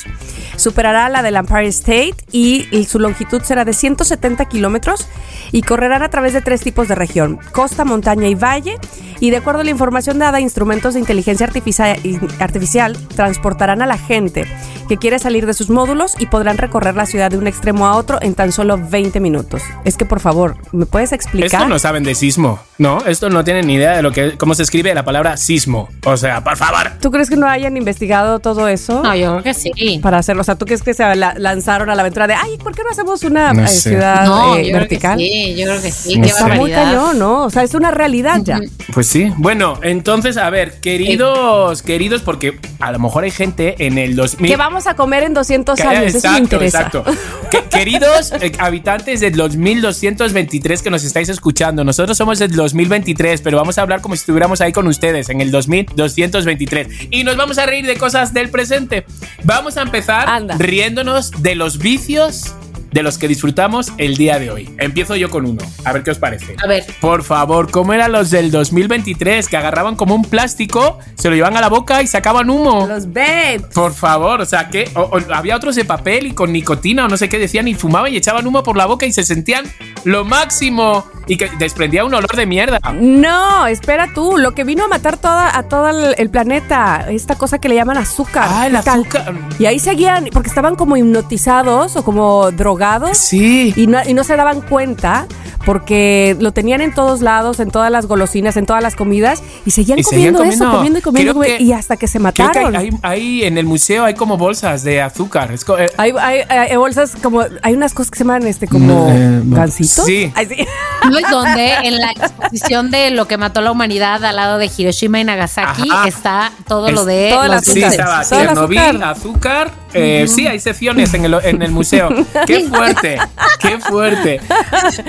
superará la del Empire State y, y su longitud será de 170 kilómetros y correrán a través de tres tipos de región, costa, montaña y valle. Y de acuerdo a la información dada, instrumentos de inteligencia artificial, artificial transportarán a la gente que quiere salir de sus módulos y podrán recorrer la ciudad de un extremo a otro en tan solo 20 minutos. Es que por favor, ¿me puedes explicar? Esto no saben de sismo, ¿no? Esto no tienen ni idea de lo que cómo se escribe la palabra sismo. O sea, por favor. ¿Tú crees que no hayan investigado todo eso? No, yo creo que sí. Para hacerlo, o sea, ¿tú crees que se la- lanzaron a la aventura de, ay, ¿por qué no hacemos una No eh, sé. ciudad No, eh, yo vertical? creo que sí, yo creo que sí. No Qué. Está muy cañón, ¿no? O sea, es una realidad ya. Pues sí. Bueno, entonces, a ver, queridos, queridos, porque a lo mejor hay gente en el 2000. Que vamos a comer en 200 Que- años, eso me interesa. exacto. Que- queridos eh, habitantes del 2223 que nos estáis escuchando, nosotros somos del 2023, pero vamos a hablar como si estuviéramos ahí con ustedes en el 2223. Y nos vamos a reír de cosas del presente. Vamos a empezar Anda. riéndonos de los vicios de los que disfrutamos el día de hoy. Empiezo yo con uno, a ver qué os parece. A ver. Por favor, ¿cómo eran los del 2023 que agarraban como un plástico, se lo llevaban a la boca y sacaban humo? Los babes. Por favor, o sea, que o- o había otros de papel y con nicotina o no sé qué decían y fumaban y echaban humo por la boca y se sentían lo máximo y que desprendía un olor de mierda. No, espera tú, lo que vino a matar toda, a todo el, el planeta, esta cosa que le llaman azúcar. Ah, el azúcar. Y ahí seguían, porque estaban como hipnotizados o como drogados. Sí. Y no, y no se daban cuenta porque lo tenían en todos lados, en todas las golosinas, en todas las comidas y seguían, Y seguían comiendo, eso, comiendo. comiendo y comiendo, comiendo, que- y hasta que se Creo que mataron. hay, hay- hay- en el museo hay como bolsas de azúcar. Es co- eh, Hay, hay- hay bolsas como, hay unas cosas que se llaman este como Eh, gancitos. sí. Ay, sí. ¿No es donde en la exposición de lo que mató la humanidad al lado de Hiroshima y Nagasaki Ajá. está todo Es- lo de todo el los Sí, azúcar. dulces? estaba Chernobyl, azúcar. Eh, Sí, hay secciones en el, en el museo. ¡Qué fuerte! ¡Qué fuerte!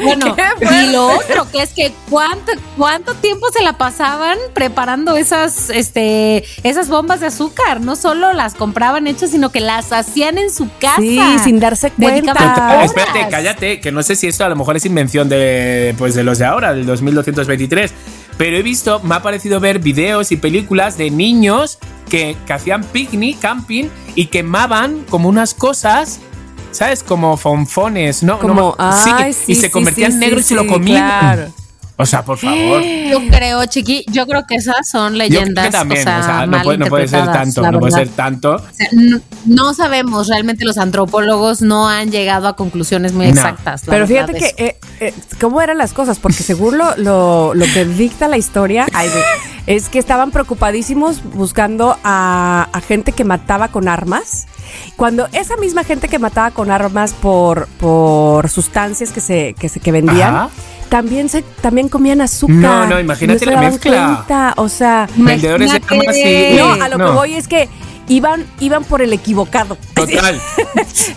Bueno, Qué y lo otro que es que cuánto cuánto tiempo se la pasaban preparando esas este esas bombas de azúcar, no solo las compraban hechas, sino que las hacían en su casa. Sí, sin darse cuenta. Espérate, cállate, que no sé si esto a lo mejor es invención de, pues, de los de ahora, del 2223. Pero he visto, me ha parecido ver videos y películas de niños que, que hacían picnic, camping y quemaban como unas cosas, ¿sabes? Como fonfones, ¿no? Como, No, sí, ay, sí, y se convertían sí, negros sí, y se lo comían. claro. O sea, por favor. Yo creo, chiqui, yo creo que esas son Yo leyendas. creo que también, o sea, o sea, no, puede, no puede ser tanto, no puede ser tanto. O sea, no, no sabemos, realmente los antropólogos no han llegado a conclusiones muy No. exactas. la Pero fíjate que, eh, eh, ¿cómo eran las cosas? Porque según lo, lo, lo que dicta la historia, es que estaban preocupadísimos buscando a, a gente que mataba con armas. Cuando esa misma gente que mataba con armas por, por sustancias que se, que se que vendían, Ajá. También se también comían azúcar. No, no, imagínate se la mezcla. cuenta, O sea, Vendedores de y- no, a lo no. que voy es que iban, iban por el equivocado. Total.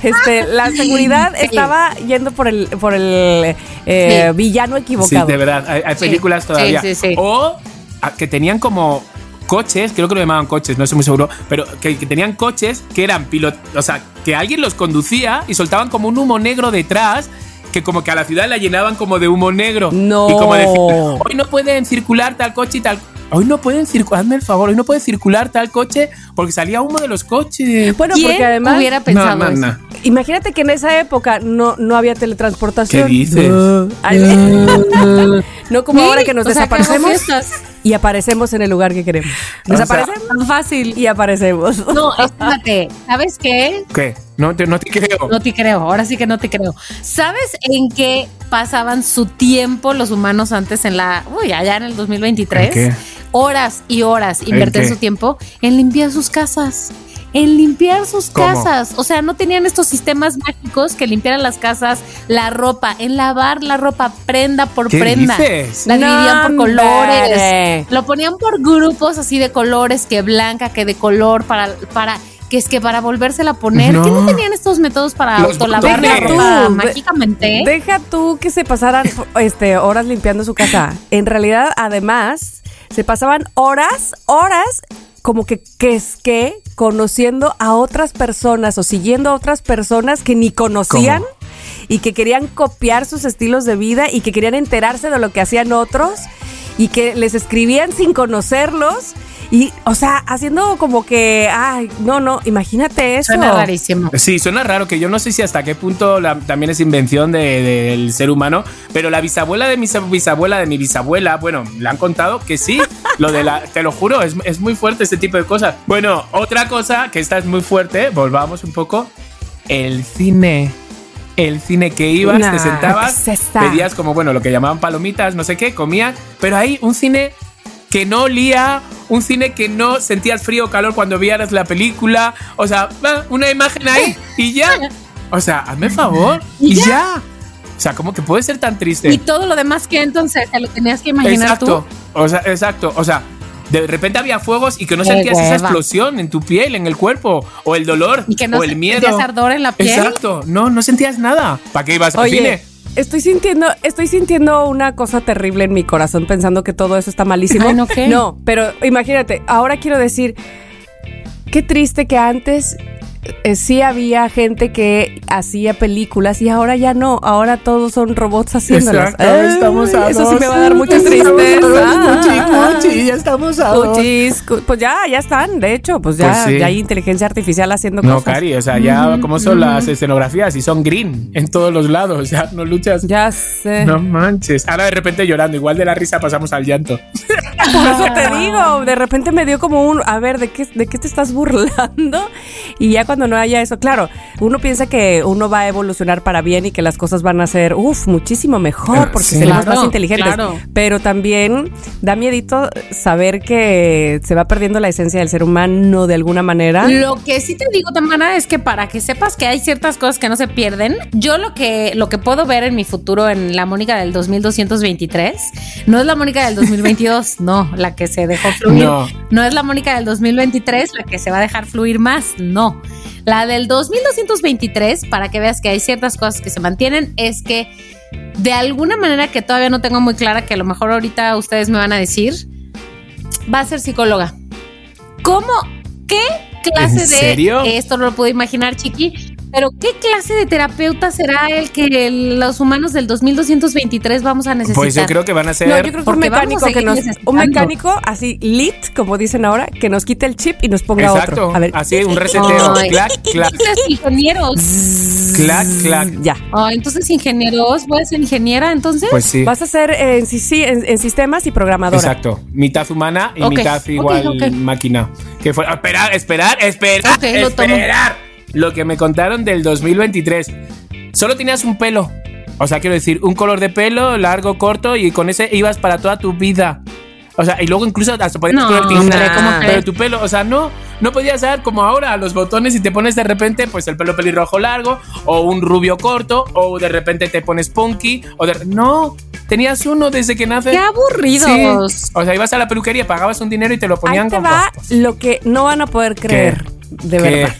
Este, la seguridad Sí. estaba yendo por el, por el eh, Sí. villano Sí, equivocado. de verdad. Hay, hay Sí, películas sí, todavía. sí, sí. O a- que tenían como coches, creo que lo llamaban coches, no estoy muy seguro, pero que, que tenían coches que eran pilotos, o sea, que alguien los conducía y soltaban como un humo negro detrás. Que como que a la ciudad la llenaban como de humo negro. No. Y como decir, hoy no pueden circular tal coche y tal. Hoy no pueden circular, hazme el favor, hoy no puede circular tal coche porque salía humo de los coches. Bueno, ¿Quién porque además, hubiera pensado no, no, eso? no. imagínate que en esa época no, no había teletransportación. ¿Qué dices? No como ahora que nos O sea, desaparecemos y aparecemos en el lugar que queremos. sea, Desaparecemos Tan fácil. y aparecemos. No, espérate. ¿Sabes qué? ¿Qué? No te, no te creo. No te creo, ahora sí que no te creo. ¿Sabes en qué pasaban su tiempo los humanos antes en la, uy, allá en el 2023? ¿En qué? Horas y horas invertían su tiempo en limpiar sus casas. En limpiar sus ¿Cómo? casas. O sea, no tenían estos sistemas mágicos que limpiaran las casas, la ropa, en lavar la ropa prenda por ¿Qué prenda. dices? La dividían por colores. Lo ponían por grupos así de colores, que blanca, que de color, para, para, que es que para volvérsela a poner. No. ¿Qué no tenían estos métodos para autolavar la ropa Tú, mágicamente? Deja tú que se pasaran este, horas limpiando su casa. En realidad, además, se pasaban horas, horas, como que, que es que conociendo a otras personas o siguiendo a otras personas que ni conocían. ¿Cómo? Y que querían copiar sus estilos de vida y que querían enterarse de lo que hacían otros y que les escribían sin conocerlos y, o sea, haciendo como que, ay, no, no, imagínate eso. Suena rarísimo. Sí, suena raro que yo no sé si hasta qué punto la- también es invención de- del ser humano, pero la bisabuela de mi sa- bisabuela de mi bisabuela, bueno, le han contado que sí, lo de la, te lo juro, es, es muy fuerte este tipo de cosas. Bueno, otra cosa que esta es muy fuerte, volvamos un poco, el cine. El cine que ibas, Nah, te sentabas, pedías como, bueno, lo que llamaban palomitas, no sé qué, comías, pero hay un cine que no olía, un cine que no sentías frío o calor cuando vieras la película. O sea, una imagen ahí y ya. O sea, hazme favor. Y, ya. ya. O sea, ¿cómo que puede ser tan triste? Y todo lo demás que entonces te lo tenías que imaginar exacto. tú. O sea, exacto. O sea, de repente había fuegos y que no Qué sentías esa hueva. explosión en tu piel, en el cuerpo, o el dolor, Y que no o el miedo. sentías ardor en la piel. Exacto. No, no sentías nada. ¿Para qué ibas al Oye, cine? Estoy sintiendo, estoy sintiendo una cosa terrible en mi corazón pensando que todo eso está malísimo. Ay, ¿no qué? No, pero imagínate, ahora quiero decir, qué triste que antes eh, sí había gente que hacía películas y ahora ya no, ahora todos son robots haciéndolas. Exacto, estamos a Eso sí me va a dar mucha tristeza. cuchi, cuchi, ya estamos a. Cuchis, pues ya, ya están, de hecho, pues ya, Pues sí. ya hay inteligencia artificial haciendo No, cosas. Cari, o sea, ya como son las escenografías y son green en todos los lados, ya no luchas. Ya sé. No manches. Ahora de repente llorando, igual de la risa pasamos al llanto. Por eso te digo, de repente me dio como un, a ver, ¿de qué, ¿de qué te estás burlando? Y ya cuando no haya eso, claro, uno piensa que uno va a evolucionar para bien y que las cosas van a ser, uff, muchísimo mejor porque Sí. seremos Claro, más inteligentes. claro. Pero también da miedito saber que se va perdiendo la esencia del ser humano de alguna manera. Lo que sí te digo, Tamara, es que para que sepas que hay ciertas cosas que no se pierden, yo lo que, lo que puedo ver en mi futuro en la Mónica del 2223 no es la Mónica del 2022, no, la que se dejó fluir. No. No. es la Mónica del 2023, la que se va a dejar fluir más, no. La del 2223, para que veas que hay ciertas cosas que se mantienen, es que de alguna manera que todavía no tengo muy clara, que a lo mejor ahorita ustedes me van a decir, va a ser psicóloga. ¿Cómo? ¿Qué clase ¿En de serio? esto no lo puedo imaginar, chiqui? Pero ¿qué clase de terapeuta será el que los humanos del 2223 vamos a necesitar? Pues yo creo que van a ser. No, yo creo que un mecánico que nos, un mecánico así lit, como dicen ahora, que nos quite el chip y nos ponga Exacto. otro. A ver, Así, un reseteo. Ay, clac, clac. Entonces, ingenieros. Clac, clac. ya. Oh, entonces, ingenieros. ¿Voy a ser ingeniera entonces? Pues sí. Vas a ser en, sí, sí, en, en sistemas y programadora. Exacto. Mitad humana y mitad igual máquina. Que fue. Esperar, esperar, esperar. Tomo. esperar. Lo que me contaron del 2023. Solo tenías un pelo. O sea, quiero decir, un color de pelo, largo, corto, y con ese ibas para toda tu vida. O sea, y luego incluso hasta podías No, poner ¿cómo Pero tu pelo, o sea, no, no podías dar como ahora a los botones y te pones de repente, pues el pelo pelirrojo largo, o un rubio corto, o de repente te pones punky, o de. No, tenías uno desde que naces. ¡Qué aburridos! Sí. O sea, ibas a la peluquería, pagabas un dinero y te lo Ahí ponían te con va lo que no van a poder creer. De ¿Qué? verdad.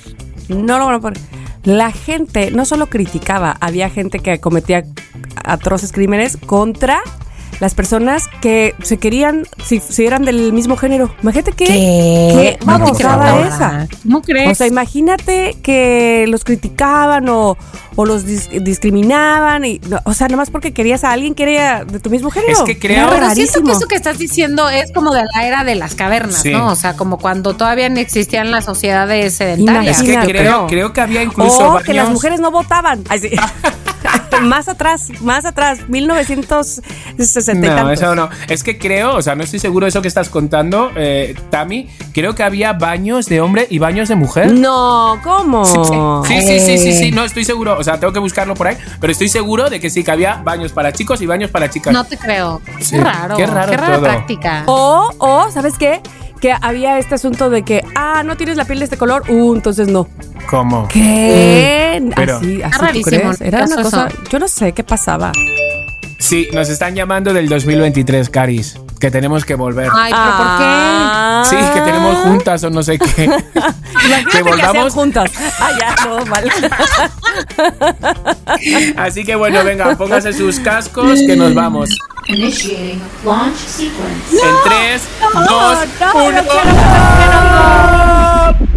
No lo van a poder. La gente no solo criticaba, había gente que cometía atroces crímenes contra las personas que se querían, si, si eran del mismo género. Imagínate que, qué No te babosada creo. esa. ¿Cómo crees? O sea, imagínate que los criticaban o, o los dis- discriminaban. Y, no, o sea, nomás porque querías a alguien que era de tu mismo género. Es que creo- Pero siento que rarísimo. eso que estás diciendo es como de la era de las cavernas, Sí. ¿no? O sea, como cuando todavía no existían las sociedades sedentarias. Es que Imagínate. creo, creo que había incluso O que las mujeres no votaban. Ay, sí. más atrás, más atrás, 1960 y No, tantos. eso no. Es que creo, o sea, no estoy seguro de eso que estás contando, eh, Tami. Creo que había baños de hombre y baños de mujer. No, ¿cómo? Sí, sí, sí, sí, sí, no estoy seguro. O sea, tengo que buscarlo por ahí. Pero estoy seguro de que sí, que había baños para chicos y baños para chicas. No te creo. Sí, Qué raro. qué raro Qué rara todo. práctica. O, o, ¿sabes qué? Que había este asunto de que, ah, no tienes la piel de este color, uh, entonces no. ¿Cómo? ¿Qué? Pero- así, así ¿tú crees? Era una cosa, yo no sé qué pasaba. Sí, nos están llamando del 2023, Caris. Que tenemos que volver. Ay, pero Ah. Sí, que tenemos juntas o no sé qué. Imagínate que que volvamos. juntas. Ah, ya, no, vale. Así que bueno, venga, póngase sus cascos que nos vamos. Initiating launch sequence. En 3, 2, no, 1. no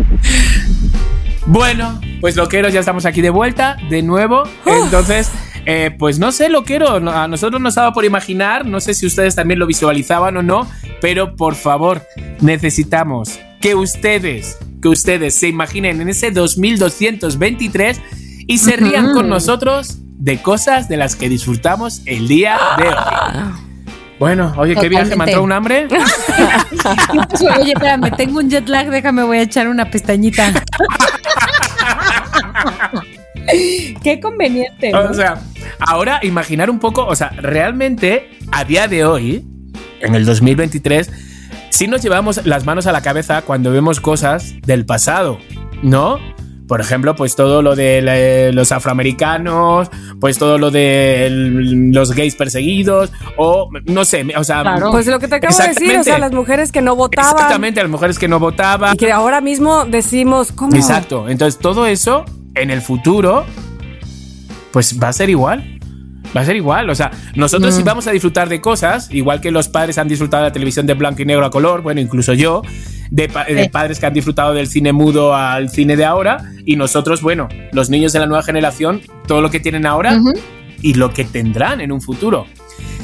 Bueno, pues loqueros, ya estamos aquí de vuelta, de nuevo. Entonces, eh, pues no sé, loquero, no- a nosotros nos daba por imaginar, no sé si ustedes también lo visualizaban o no, pero por favor, necesitamos que ustedes, que ustedes se imaginen en ese 2223 y se rían con nosotros de cosas de las que disfrutamos el día de hoy. Bueno, oye, qué viaje, ¿me Totalmente. entrado un hambre? Oye, espérame, tengo un jet lag, déjame, voy a echar una pestañita. Qué conveniente. ¿no? O sea, ahora imaginar un poco, o sea, realmente a día de hoy, en el 2023, sí nos llevamos las manos a la cabeza cuando vemos cosas del pasado, ¿no? Por ejemplo, pues todo lo de los afroamericanos, pues todo lo de los gays perseguidos, o no sé, o sea, Claro. Pues lo que te acabo de decir, o sea, las mujeres que no votaban. exactamente, las mujeres que no votaban. Y que ahora mismo decimos, ¿cómo? Exacto. Entonces, todo eso en el futuro, pues va a ser igual. Va a ser igual. O sea, nosotros Mm. sí vamos a disfrutar de cosas, igual que los padres han disfrutado de la televisión de blanco y negro a color, bueno, incluso yo. de, pa- de padres que han disfrutado del cine mudo al cine de ahora y nosotros, bueno, los niños de la nueva generación, todo lo que tienen ahora y lo que tendrán en un futuro.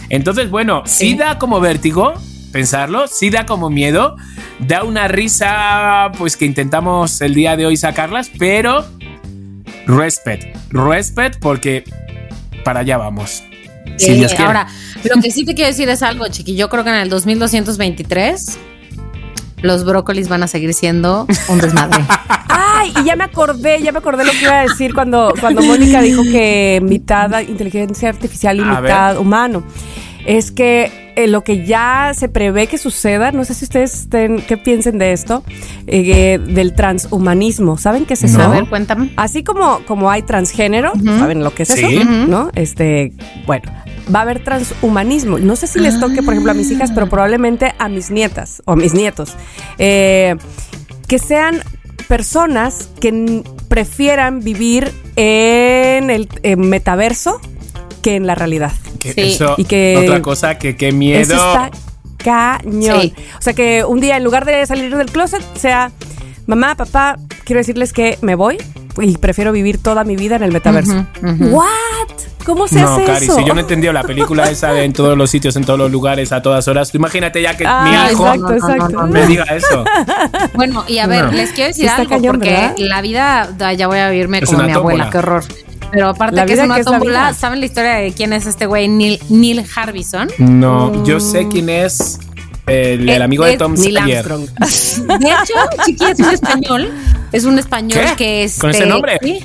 Entonces, bueno, sí, Sí. da como vértigo pensarlo, sí da como miedo, da una risa, pues que intentamos el día de hoy sacarlas, pero respect, respect porque para allá vamos. Si Eh, Dios quiere. ahora, lo que sí te quiero decir es algo, chiqui. Yo creo que en el 2223 los brócolis van a seguir siendo un desmadre. Ay, y ya me acordé, ya me acordé lo que iba a decir cuando, cuando Mónica dijo que mitad inteligencia artificial y A mitad ver. humano. Es que eh, lo que ya se prevé que suceda, no sé si ustedes estén, qué piensen de esto, eh, del transhumanismo. ¿Saben qué es eso? A ver, cuéntame. Así como, como hay transgénero, ¿saben lo que es Sí. eso? Ujú. ¿No? Este, bueno, va a haber transhumanismo. No sé si les toque, por ejemplo, a mis hijas, pero probablemente a mis nietas o a mis nietos. Eh, que sean personas que prefieran vivir en el eh, metaverso que en la realidad. Que Sí. eso, Y que- otra cosa que qué miedo. Eso está cañón. Sí. O sea que un día en lugar de salir del closet sea, mamá, papá, quiero decirles que me voy y prefiero vivir toda mi vida en el metaverso. Ujú, ujú. ¿What? ¿Cómo se no, hace Cari, eso? si yo no he entendido la película esa de en todos los sitios, en todos los lugares, a todas horas, tú imagínate ya que Ah, mi hijo exacto, exacto. me diga eso. Bueno, y a ver, No. les quiero decir Está algo, cañón, porque ¿verdad? la vida, ya voy a vivirme Es como mi abuela, tómbola. qué horror. Pero aparte La que es una que tómbola. ¿saben la historia de quién es este güey? Neil, Neil Harbison. No, yo sé quién es el, el amigo de Tom Neil. Armstrong. De hecho, chiqui, es un español. Es un español ¿Qué? que es. ¿Con ese nombre? Sí.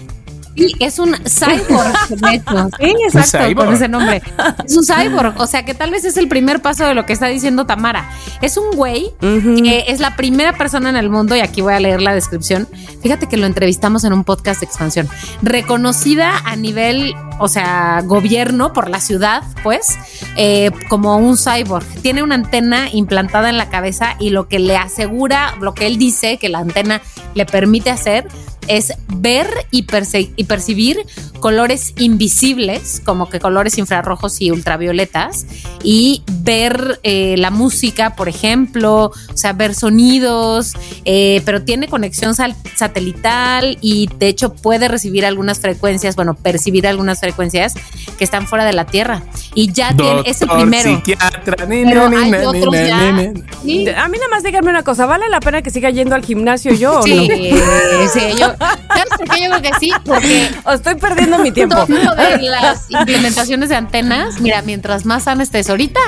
Sí, es un cyborg, de hecho. Sí, exacto, con ese nombre. Es un cyborg, o sea que tal vez es el primer paso de lo que está diciendo Tamara. Es un güey que es la primera persona en el mundo, y aquí voy a leer la descripción. Fíjate que lo entrevistamos en un podcast de expansión. Reconocida a nivel, o sea, gobierno por la ciudad, pues, eh, como un cyborg. Tiene una antena implantada en la cabeza y lo que le asegura, lo que él dice que la antena le permite hacer es ver y, perce- y percibir colores invisibles, como que colores infrarrojos y ultravioletas, y ver eh, la música, por ejemplo, o sea, ver sonidos, eh, pero tiene conexión satelital y de hecho puede recibir algunas frecuencias, bueno, percibir algunas frecuencias que están fuera de la Tierra. Y ya tiene, es el Doctor, primero. psiquiatra, ni, Pero ni, hay ni, otros ni, ya. ni, ni. Sí. A mí nada más díganme una cosa, ¿vale la pena que siga yendo al gimnasio yo o Sí, no? sí, yo, ¿sabes por qué yo creo que sí? Porque O estoy perdiendo mi tiempo. todo lo de las implementaciones de antenas, mira, mientras más sana estés ahorita,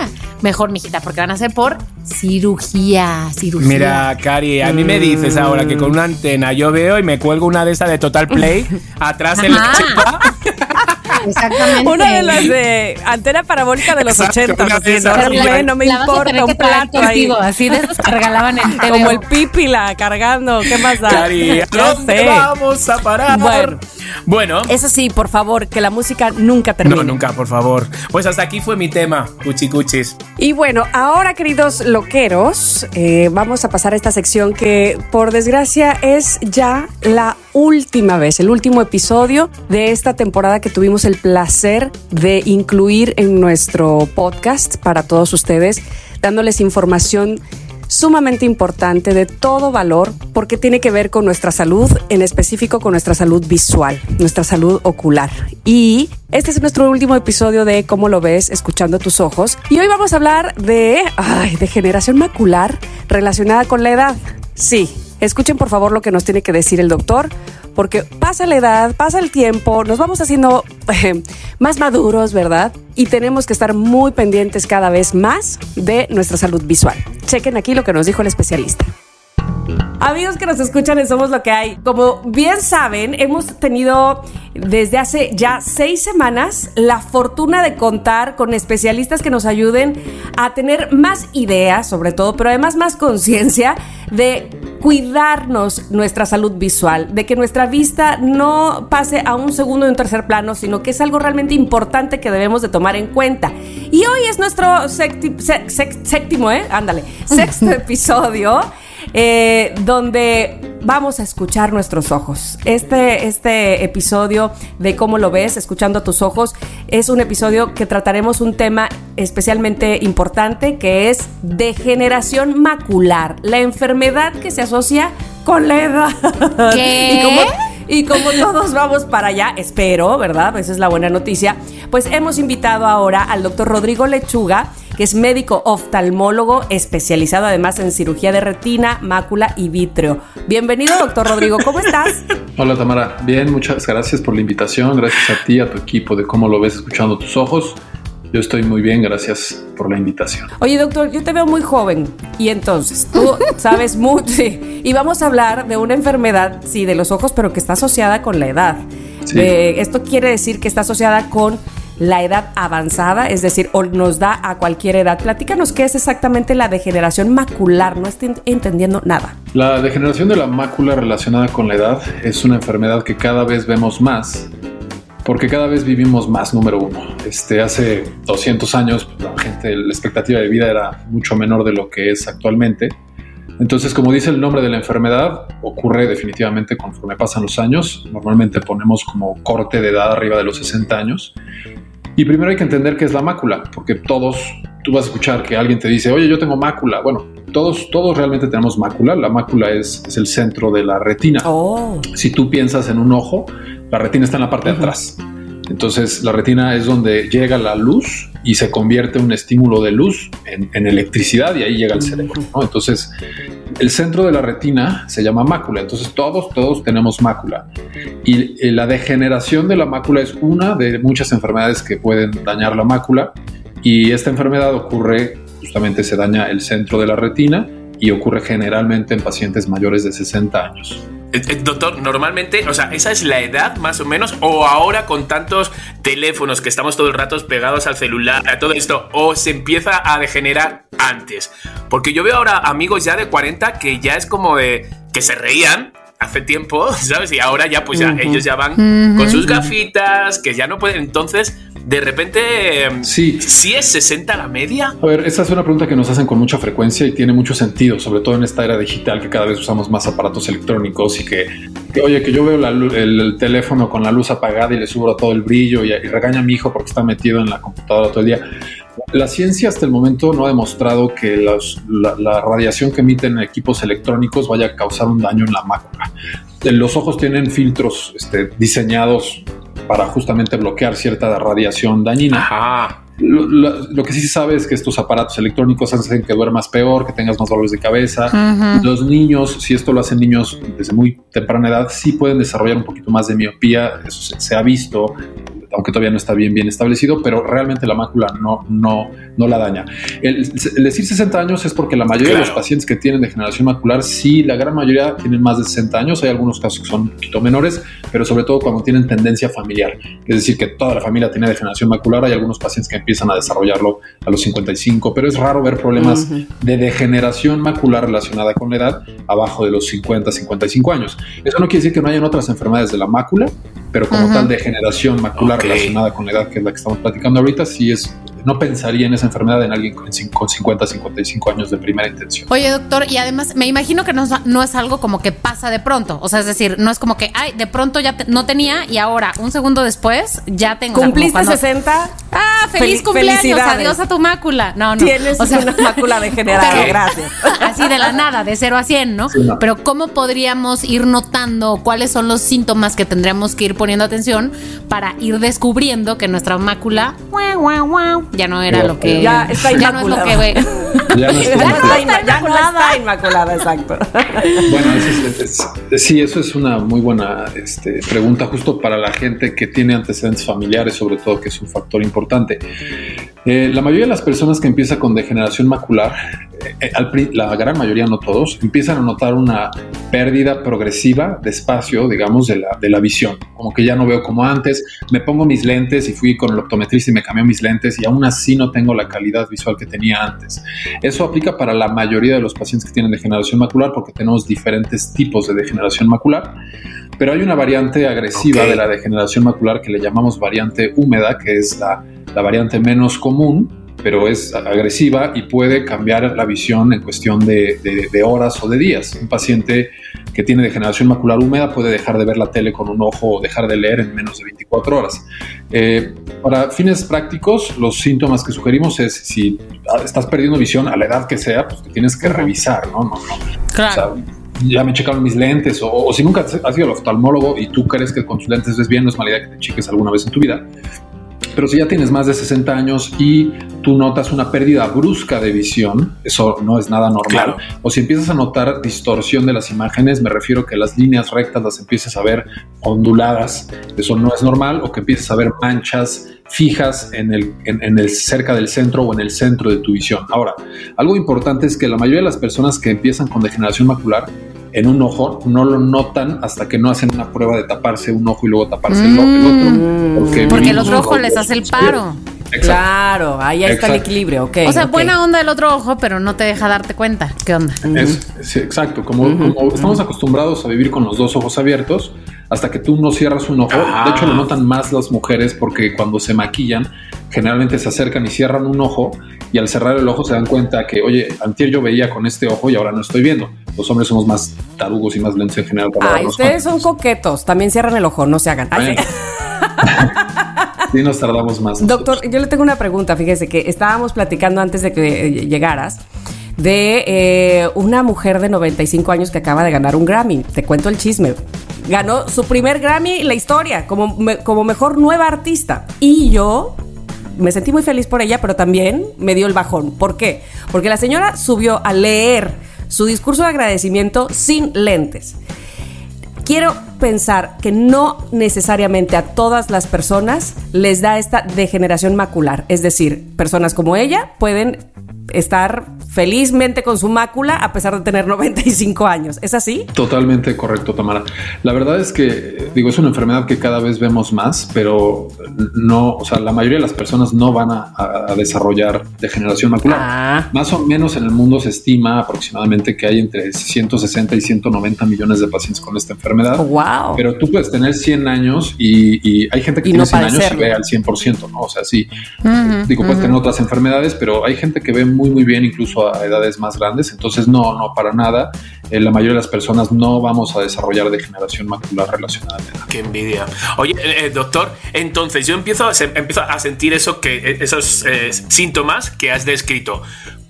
mejor, mijita, porque van a ser por cirugía, cirugía. Mira, Cari, a mí me dices ahora que con una antena yo veo y me cuelgo una de esas de Total Play atrás en la. Exactamente. Una de las de antena parabólica de los Exacto, 80. una de esas. no, me importa un plato ahí. contigo, así de esas que regalaban en TV. Como el pípila cargando, ¿qué más da? Cari, ¿a dónde sé. vamos a parar? Bueno. Bueno. Eso sí, por favor, que la música nunca termine. No, nunca, por favor. Pues hasta aquí fue mi tema, cuchicuchis. Y bueno, ahora queridos loqueros, eh, vamos a pasar a esta sección que por desgracia es ya la última vez, el último episodio de esta temporada que tuvimos el placer de incluir en nuestro podcast para todos ustedes, dándoles información sumamente importante de todo valor porque tiene que ver con nuestra salud, en específico con nuestra salud visual, nuestra salud ocular. Y este es nuestro último episodio de ¿Cómo lo ves? Escuchando tus ojos. Y hoy vamos a hablar de, ay, generación macular relacionada con la edad. Sí, escuchen por favor lo que nos tiene que decir el doctor porque pasa la edad, pasa el tiempo, nos vamos haciendo eh, más maduros, ¿verdad? Y tenemos que estar muy pendientes cada vez más de nuestra salud visual. Chequen aquí lo que nos dijo el especialista. Amigos que nos escuchan en Somos Lo que hay, como bien saben, hemos tenido desde hace ya seis semanas la fortuna de contar con especialistas que nos ayuden a tener más ideas, sobre todo, pero además más conciencia de cuidarnos nuestra salud visual, de que nuestra vista no pase a un segundo y un tercer plano, sino que es algo realmente importante que debemos de tomar en cuenta. Y hoy es nuestro sépti- sé- sé- séptimo, ¿eh? Ándale, sexto episodio. Eh, donde vamos a escuchar nuestros ojos. Este, este episodio de cómo lo ves, escuchando tus ojos, es un episodio que trataremos un tema especialmente importante que es degeneración macular, la enfermedad que se asocia con la edad. ¿Qué? Y como, y como todos vamos para allá, espero, ¿verdad? Esa es la buena noticia. Pues hemos invitado ahora al doctor Rodrigo Lechuga, que es médico oftalmólogo especializado además en cirugía de retina, mácula y vítreo. Bienvenido, doctor Rodrigo, ¿cómo estás? Hola Tamara, bien, muchas gracias por la invitación, gracias a ti, a tu equipo de cómo lo ves escuchando tus ojos. Yo estoy muy bien, gracias por la invitación. Oye, doctor, yo te veo muy joven y entonces tú sabes mucho sí, y vamos a hablar de una enfermedad, sí, de los ojos, pero que está asociada con la edad. Sí. Eh, esto quiere decir que está asociada con la edad avanzada, es decir, o nos da a cualquier edad. Platícanos qué es exactamente la degeneración macular, no estoy entendiendo nada. La degeneración de la mácula relacionada con la edad es una enfermedad que cada vez vemos más porque cada vez vivimos más, número uno. Este, hace 200 años la gente, la expectativa de vida era mucho menor de lo que es actualmente. Entonces, como dice el nombre de la enfermedad, ocurre definitivamente conforme pasan los años. Normalmente ponemos como corte de edad arriba de los 60 años. Y primero hay que entender qué es la mácula, porque todos, tú vas a escuchar que alguien te dice, oye, yo tengo mácula. Bueno, todos, todos realmente tenemos mácula. La mácula es, es el centro de la retina. Oh. Si tú piensas en un ojo, la retina está en la parte de atrás. Entonces la retina es donde llega la luz y se convierte un estímulo de luz en, en electricidad y ahí llega el cerebro. ¿no? Entonces el centro de la retina se llama mácula. Entonces todos, todos tenemos mácula. Y, y la degeneración de la mácula es una de muchas enfermedades que pueden dañar la mácula. Y esta enfermedad ocurre, justamente se daña el centro de la retina y ocurre generalmente en pacientes mayores de 60 años. Eh, eh, Doctor, normalmente, o sea, esa es la edad más o menos, o ahora con tantos teléfonos que estamos todo el rato pegados al celular, a todo esto, o se empieza a degenerar antes. Porque yo veo ahora amigos ya de 40 que ya es como de que se reían hace tiempo, ¿sabes? Y ahora ya, pues ya, ellos ya van con sus gafitas, que ya no pueden. Entonces, de repente, em, Sí. ¿sí es 60 la media? A ver, esta es una pregunta que nos hacen con mucha frecuencia y tiene mucho sentido, sobre todo en esta era digital que cada vez usamos más aparatos electrónicos y que, que, oye, que yo veo la el, el teléfono con la luz apagada y le subo todo el brillo y, y regaña a mi hijo porque está metido en la computadora todo el día. La ciencia hasta el momento no ha demostrado que los- la, la radiación que emiten equipos electrónicos vaya a causar un daño en la mácula. Los ojos tienen filtros este, diseñados para justamente bloquear cierta radiación dañina. Ajá. Lo, lo- lo que sí se sabe es que estos aparatos electrónicos hacen que duermas peor, que tengas más dolores de cabeza. Los niños, si esto lo hacen niños desde muy temprana edad, sí pueden desarrollar un poquito más de miopía. Eso se, se ha visto, aunque todavía no está bien, bien establecido, pero realmente la mácula no, no, no la daña. El, el decir 60 años es porque la mayoría de los Claro. pacientes que tienen degeneración macular, sí, la gran mayoría tienen más de 60 años. Hay algunos casos que son un poquito menores, pero sobre todo cuando tienen tendencia familiar. Es decir, que toda la familia tiene degeneración macular. Hay algunos pacientes que empiezan a desarrollarlo a los 55, pero es raro ver problemas Ujú. de degeneración macular relacionada con la edad abajo de los 50, 55 años. Eso no quiere decir que no hayan otras enfermedades de la mácula, pero como Ujú. tal degeneración macular. Relacionada con la edad, que es la que estamos platicando ahorita, sí es, no pensaría en esa enfermedad en alguien con con 50, 55 años de primera intención. Oye, doctor, y además me imagino que no, es- no es algo como que pasa de pronto. O sea, es decir, no es como que, ay, de pronto ya te- no tenía y ahora, un segundo después, ya tengo. o sea, ¿Cumpliste cuando- 60? Ah, feliz Fel- cumpleaños, adiós a tu mácula. No, no. Tienes o sea, una mácula degenerada, pero- gracias. Así de la nada, de 0 a 100, ¿no? Sí, no. Pero ¿cómo podríamos ir notando cuáles son los síntomas que tendríamos que ir poniendo atención para ir descubriendo que nuestra mácula guau, guau, guau, ya no era Ya, lo que ya está ya no es lo que ve. Ya no está Ya no está, inma- ya no está inmaculada, exacto. Bueno, eso es- es- es- sí, eso es una muy buena este, pregunta justo para la gente que tiene antecedentes familiares, sobre todo, que es un factor importante. Eh, la mayoría de las personas que empieza con degeneración macular, eh, al pri- la gran mayoría, no todos, empiezan a notar una pérdida progresiva de espacio, digamos, de la, de la visión. Como que ya no veo como antes, me pongo mis lentes y fui con el optometrista y me cambió mis lentes y aún así no tengo la calidad visual que tenía antes. Eso aplica para la mayoría de los pacientes que tienen degeneración macular porque tenemos diferentes tipos de degeneración macular. Pero hay una variante agresiva de la degeneración macular que le llamamos variante húmeda, que es la, la variante menos común pero es agresiva y puede cambiar la visión en cuestión de, de horas o de días. Un paciente que tiene degeneración macular húmeda puede dejar de ver la tele con un ojo o dejar de leer en menos de 24 horas. Eh, para fines prácticos, los síntomas que sugerimos es si estás perdiendo visión a la edad que sea, pues te tienes que revisar, ¿no? no, no. Claro. ya me checaron mis lentes, o, si nunca has ido al oftalmólogo y tú crees que con tus lentes ves bien, no es mala idea que te cheques alguna vez en tu vida. Pero si ya tienes más de 60 años y tú notas una pérdida brusca de visión, eso no es nada normal. O si empiezas a notar distorsión de las imágenes, me refiero que las líneas rectas las empiezas a ver onduladas, eso no es normal, o que empiezas a ver manchas fijas en el, en, el cerca del centro o en el centro de tu visión. Ahora, algo importante es que la mayoría de las personas que empiezan con degeneración macular en un ojo no lo notan hasta que no hacen una prueba de taparse un ojo y luego taparse el, otro. Mm. Porque, el otro ojo les hace el paro. Claro, ahí está el equilibrio, ok. O sea, buena onda el otro ojo, pero no te deja darte cuenta. ¿Qué onda? sí, exacto. Como, estamos acostumbrados a vivir con los dos ojos abiertos, hasta que tú no cierras un ojo. De hecho, lo notan más las mujeres porque cuando se maquillan, generalmente se acercan y cierran un ojo y al cerrar el ojo se dan cuenta que, oye, antier yo veía con este ojo y ahora no estoy viendo. Los hombres somos más tarugos y más lentos en general. Para Ay, ustedes son coquetos. También cierran el ojo, no se hagan. sí nos tardamos más. Doctor, yo le tengo una pregunta. Fíjese que estábamos platicando antes de que eh, llegaras de eh, una mujer de 95 años que acaba de ganar un Grammy. Te cuento el chisme. Ganó su primer Grammy en la historia como, como mejor nueva artista. Y yo me sentí muy feliz por ella, pero también me dio el bajón. ¿Por qué? Porque la señora subió a leer su discurso de agradecimiento sin lentes quiero pensar que no necesariamente a todas las personas les da esta degeneración macular. Es decir, personas como ella pueden estar felizmente con su mácula a pesar de tener 95 años. ¿Es así? Totalmente correcto, Tamara. La verdad es que, digo, es una enfermedad que cada vez vemos más, pero no, o sea, la mayoría de las personas no van a, desarrollar degeneración macular. Ah. Más o menos en el mundo se estima aproximadamente que hay entre 160 y 190 millones de pacientes con esta enfermedad. wow. Pero tú puedes tener 100 años y, hay gente que tiene 100 años y ve al 100%, ¿no? O sea, sí, digo, puedes tener otras enfermedades, pero hay gente que ve muy, muy bien incluso a edades más grandes. Entonces, no, no, para nada. Eh, la mayoría de las personas no vamos a desarrollar degeneración macular relacionada a la edad. Qué envidia. Oye, eh, eh, doctor, entonces yo empiezo a, empiezo a sentir eso que, esos síntomas que has descrito.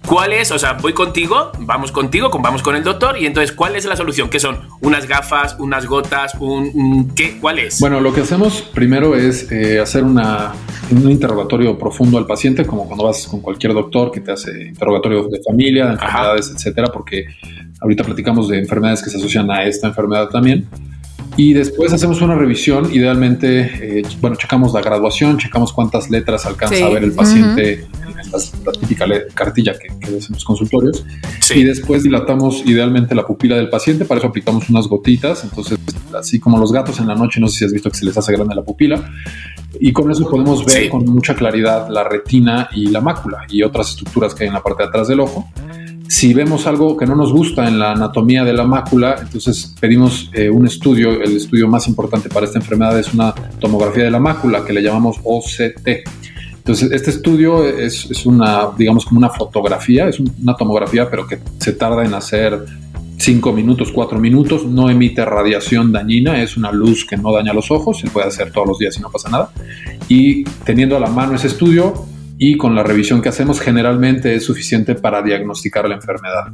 ¿Cuál es? O sea, voy contigo, vamos contigo, vamos con el doctor y entonces, ¿cuál es la solución? ¿Qué son? ¿Unas gafas, unas gotas, un, qué? ¿Cuál es? Bueno, lo que hacemos primero es eh, hacer una, un interrogatorio profundo al paciente, como cuando vas con cualquier doctor que te hace interrogatorio de familia, de enfermedades, etcétera, porque ahorita platicamos de enfermedades que se asocian a esta enfermedad también. Y después hacemos una revisión, idealmente, eh, bueno, checamos la graduación, checamos cuántas letras alcanza a ver el paciente la, típica cartilla que, que en los consultorios. Y después dilatamos idealmente la pupila del paciente, para eso aplicamos unas gotitas, entonces así como los gatos en la noche, no sé si has visto que se les hace grande la pupila, y con eso podemos ver con mucha claridad la retina y la mácula y otras estructuras que hay en la parte de atrás del ojo. Si vemos algo que no nos gusta en la anatomía de la mácula, entonces pedimos eh, un estudio. El estudio más importante para esta enfermedad es una tomografía de la mácula que le llamamos OCT. Entonces, este estudio es, es una, digamos, como una fotografía, es una tomografía, pero que se tarda en hacer 5 minutos, 4 minutos, no emite radiación dañina, es una luz que no daña los ojos, se puede hacer todos los días y no pasa nada. Y teniendo a la mano ese estudio, y con la revisión que hacemos generalmente es suficiente para diagnosticar la enfermedad.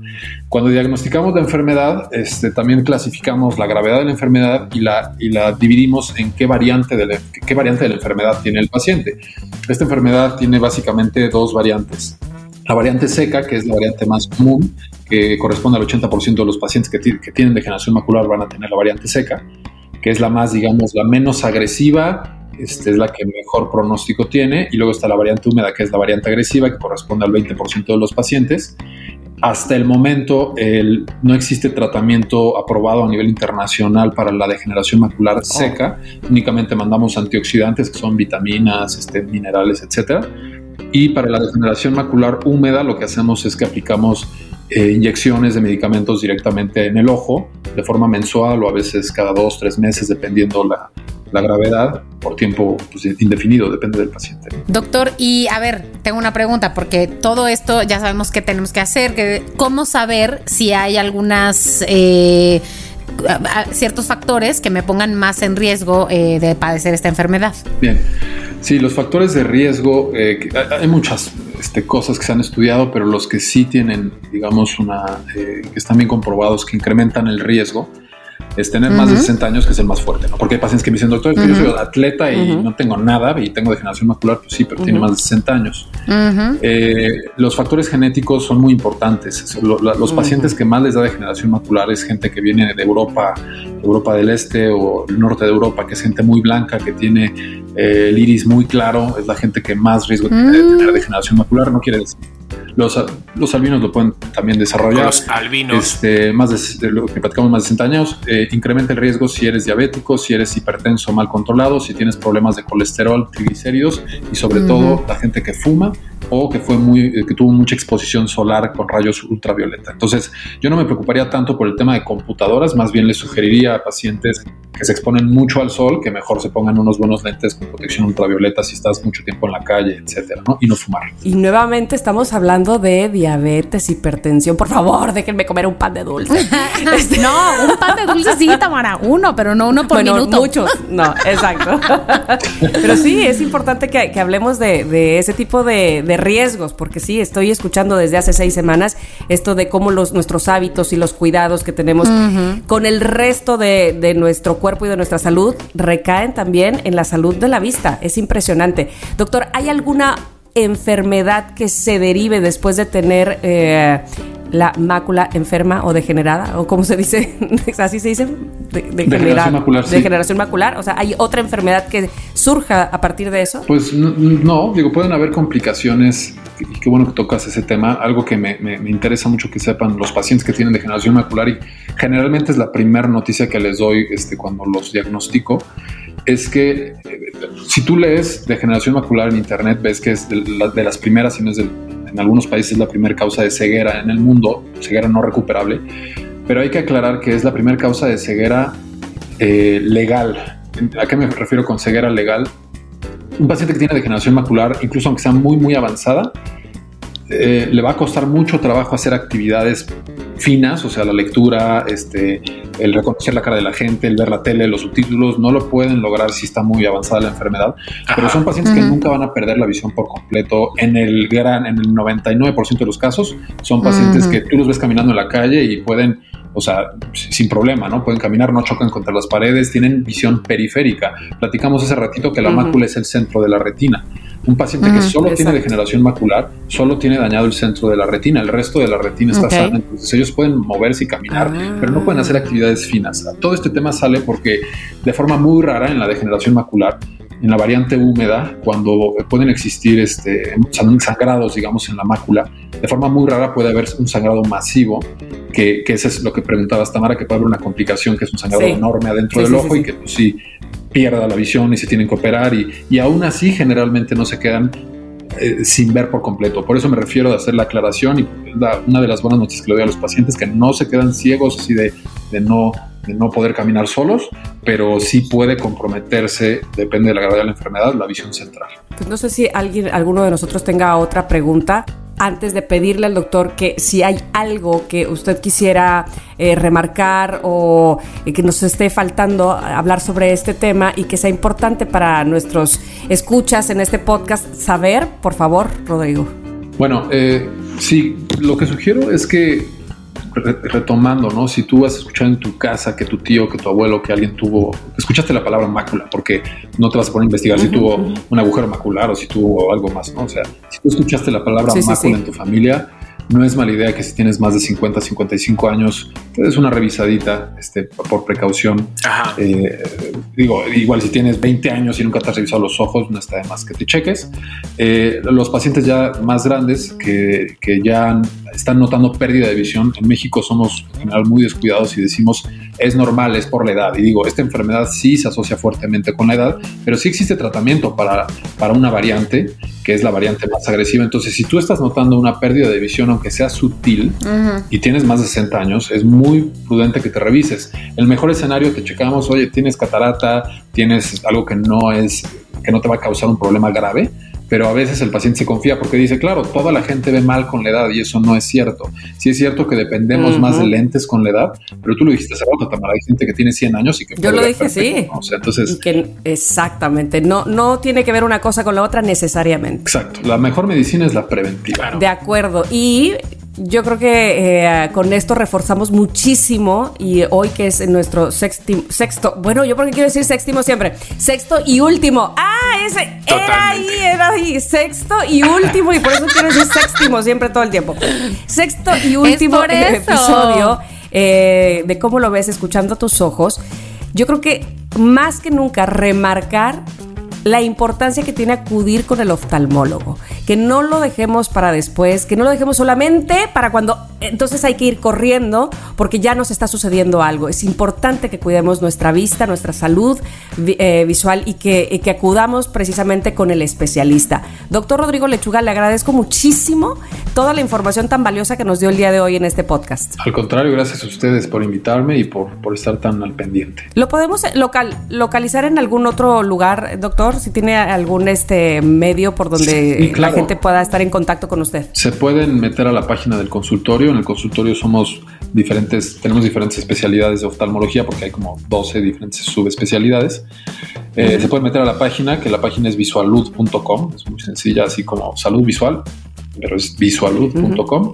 Cuando diagnosticamos la enfermedad, este, también clasificamos la gravedad de la enfermedad y la, y la dividimos en qué variante, de la, qué variante de la enfermedad tiene el paciente. Esta enfermedad tiene básicamente dos variantes. La variante seca, que es la variante más común, que corresponde al 80% de los pacientes que, que tienen degeneración macular van a tener la variante seca, que es la más, digamos, la menos agresiva este, es la que mejor pronóstico tiene. Y luego está la variante húmeda, que es la variante agresiva, que corresponde al 20% de los pacientes. Hasta el momento no existe tratamiento aprobado a nivel internacional para la degeneración macular oh. seca. Únicamente mandamos antioxidantes, que son vitaminas, este, minerales, etc. Y para la degeneración macular húmeda lo que hacemos es que aplicamos eh, inyecciones de medicamentos directamente en el ojo, de forma mensual o a veces cada dos, tres meses, dependiendo la, la gravedad por tiempo pues, indefinido, depende del paciente. Doctor, y a ver, tengo una pregunta, porque todo esto ya sabemos que tenemos que hacer, que, ¿cómo saber si hay algunas... Eh, ciertos factores que me pongan más en riesgo eh, de padecer esta enfermedad. Bien, sí, los factores de riesgo, hay muchas este, cosas que se han estudiado, pero los que sí tienen, digamos, una, que están bien comprobados, que incrementan el riesgo, es tener más de 60 años, que es el más fuerte, ¿no? Porque hay pacientes que me dicen, doctor, yo soy atleta y no tengo nada y tengo degeneración macular, pues sí, pero tiene más de 60 años. Eh, los factores genéticos son muy importantes. los pacientes que más les da degeneración macular es gente que viene de Europa, Europa del Este o el norte de Europa, que es gente muy blanca, que tiene eh, el iris muy claro, es la gente que más riesgo tiene de tener degeneración macular, no quiere decir los, los albinos lo pueden también desarrollar. Los albinos. Este, más de, lo que platicamos más de 60 años, eh, incrementa el riesgo si eres diabético, si eres hipertenso mal controlado, si tienes problemas de colesterol, triglicéridos y sobre todo la gente que fuma o que fue muy eh, que tuvo mucha exposición solar con rayos ultravioleta. Entonces, yo no me preocuparía tanto por el tema de computadoras, más bien les sugeriría a pacientes que se exponen mucho al sol que mejor se pongan unos buenos lentes con protección ultravioleta si estás mucho tiempo en la calle, etcétera, ¿no? Y no fumar. Y nuevamente estamos hablando de diabetes, hipertensión. Por favor, déjenme comer un pan de dulce. Este, no, un pan de dulce sí, Tamara, uno, pero no uno por bueno, minuto. Muchos, no, exacto. pero sí, es importante que, hablemos de, ese tipo de riesgos, porque sí, estoy escuchando desde hace seis semanas esto de cómo los, nuestros hábitos y los cuidados que tenemos con el resto de, de, nuestro cuerpo y de nuestra salud recaen también en la salud de la vista. Es impresionante. Doctor, ¿hay alguna enfermedad que se derive después de tener eh, la mácula enferma o degenerada, o como se dice, así se dice, de, degeneración macular. Degeneración macular, o sea, ¿hay otra enfermedad que surja a partir de eso? Pues no, digo, pueden haber complicaciones, y qué bueno que tocas ese tema, algo que me, interesa mucho que sepan los pacientes que tienen degeneración macular, y generalmente es la primera noticia que les doy este, cuando los diagnostico, es que eh, si tú lees degeneración macular en internet, ves que es de, de las primeras, y no es del en algunos países la primera causa de ceguera en el mundo, ceguera no recuperable, pero hay que aclarar que es la primera causa de ceguera eh, legal. ¿A qué me refiero con ceguera legal? Un paciente que tiene degeneración macular, incluso aunque sea muy, muy avanzada, eh, le va a costar mucho trabajo hacer actividades finas, o sea, la lectura, este, el reconocer la cara de la gente, el ver la tele, los subtítulos, no lo pueden lograr si está muy avanzada la enfermedad, pero son pacientes que nunca van a perder la visión por completo. En el gran, en el 99% de los casos, son pacientes que tú los ves caminando en la calle y pueden o sea, sin problema, ¿no? Pueden caminar, no chocan contra las paredes, tienen visión periférica. Platicamos hace ratito que la mácula es el centro de la retina. Un paciente que solo tiene degeneración macular, solo tiene dañado el centro de la retina, el resto de la retina está sana, entonces ellos pueden moverse y caminar, ah. pero no pueden hacer actividades finas. Todo este tema sale porque de forma muy rara en la degeneración macular, en la variante húmeda, cuando pueden existir este, sangrados, digamos, en la mácula, de forma muy rara puede haber un sangrado masivo, que, que eso es lo que preguntabas, Tamara, que puede haber una complicación, que es un sangrado enorme adentro del ojo y que pues, sí pierda la visión y se tienen que operar y, y aún así generalmente no se quedan eh, sin ver por completo. Por eso me refiero a hacer la aclaración y una de las buenas noticias que le doy a los pacientes que no se quedan ciegos así de, de no de no poder caminar solos, pero sí puede comprometerse, depende de la gravedad de la enfermedad, la visión central. Pues no sé si alguien, alguno de nosotros tenga otra pregunta antes de pedirle al doctor que si hay algo que usted quisiera eh, remarcar o eh, que nos esté faltando hablar sobre este tema y que sea importante para nuestros escuchas en este podcast saber, por favor, Rodrigo. Bueno, eh, sí, lo que sugiero es que retomando, ¿no? Si tú has escuchado en tu casa que tu tío, que tu abuelo, que alguien tuvo, escuchaste la palabra mácula, porque no te vas a poner a investigar si tuvo un agujero macular o si tuvo algo más, ¿no? O sea, si tú escuchaste la palabra mácula en tu familia, no es mala idea que si tienes más de 50, 55 años, te des una revisadita este, por precaución. Eh, digo, igual si tienes 20 años y nunca te has revisado los ojos, no está de más que te cheques. Eh, los pacientes ya más grandes que, que ya están notando pérdida de visión, en México somos en general muy descuidados y decimos es normal, es por la edad. Y digo, esta enfermedad sí se asocia fuertemente con la edad, pero sí existe tratamiento para, para una variante que es la variante más agresiva. Entonces, si tú estás notando una pérdida de visión, aunque sea sutil, y tienes más de 60 años, es muy prudente que te revises. El mejor escenario que checamos, oye, tienes catarata, tienes algo que no es, que no te va a causar un problema grave, pero a veces el paciente se confía porque dice, claro, toda la gente ve mal con la edad y eso no es cierto. Sí es cierto que dependemos más de lentes con la edad, pero tú lo dijiste hace rato, Tamara, hay gente que tiene 100 años y que... Yo lo dije, sí. O sea, entonces... Y que exactamente, no, no tiene que ver una cosa con la otra necesariamente. Exacto, la mejor medicina es la preventiva. De acuerdo. Y yo creo que eh, con esto reforzamos muchísimo y hoy que es nuestro sexti- sexto, bueno, yo porque quiero decir séptimo siempre, sexto y último. Ah, ese era ahí, era ahí, sexto y último y por eso quiero decir séptimo siempre todo el tiempo. Sexto y último episodio eh, de cómo lo ves escuchando tus ojos. Yo creo que más que nunca remarcar la importancia que tiene acudir con el oftalmólogo, que no lo dejemos para después, que no lo dejemos solamente para cuando entonces hay que ir corriendo porque ya nos está sucediendo algo. Es importante que cuidemos nuestra vista, nuestra salud eh, visual y que, y que acudamos precisamente con el especialista. Doctor Rodrigo Lechuga, le agradezco muchísimo toda la información tan valiosa que nos dio el día de hoy en este podcast. Al contrario, gracias a ustedes por invitarme y por, por estar tan al pendiente. ¿Lo podemos eh, local, localizar en algún otro lugar, doctor? Si tiene algún este medio por donde Sí, claro. la gente pueda estar en contacto con usted. Se pueden meter a la página del consultorio. En el consultorio somos diferentes, tenemos diferentes especialidades de oftalmología porque hay como 12 diferentes subespecialidades. Eh, Se pueden meter a la página, que la página es visualud.com, es muy sencilla, así como salud visual, pero es visualud.com.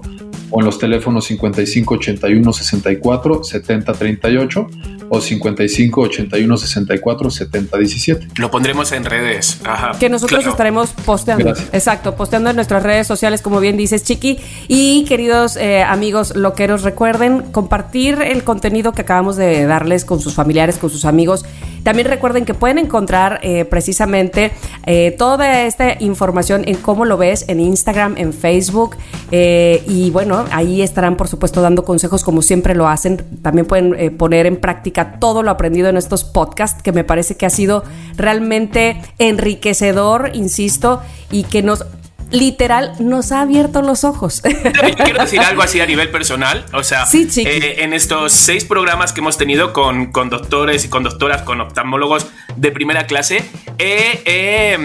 O en los teléfonos 55 81 64 70 38 o 55 81 64 70 17. Lo pondremos en redes. Ajá. Que nosotros Claro. estaremos posteando. Gracias. Exacto, posteando en nuestras redes sociales, como bien dices, Chiqui. Y queridos eh, amigos loqueros, recuerden compartir el contenido que acabamos de darles con sus familiares, con sus amigos. También recuerden que pueden encontrar eh, precisamente eh, toda esta información en cómo lo ves en Instagram, en Facebook. eh, y bueno, ahí estarán, por supuesto, dando consejos como siempre lo hacen. También pueden poner en práctica todo lo aprendido en estos podcasts, que me parece que ha sido realmente enriquecedor, insisto, y que nos literal nos ha abierto los ojos. Yo quiero decir algo así a nivel personal. O sea, Sí, eh, en estos seis programas que hemos tenido con, con doctores y con doctoras, con oftalmólogos de primera clase, he,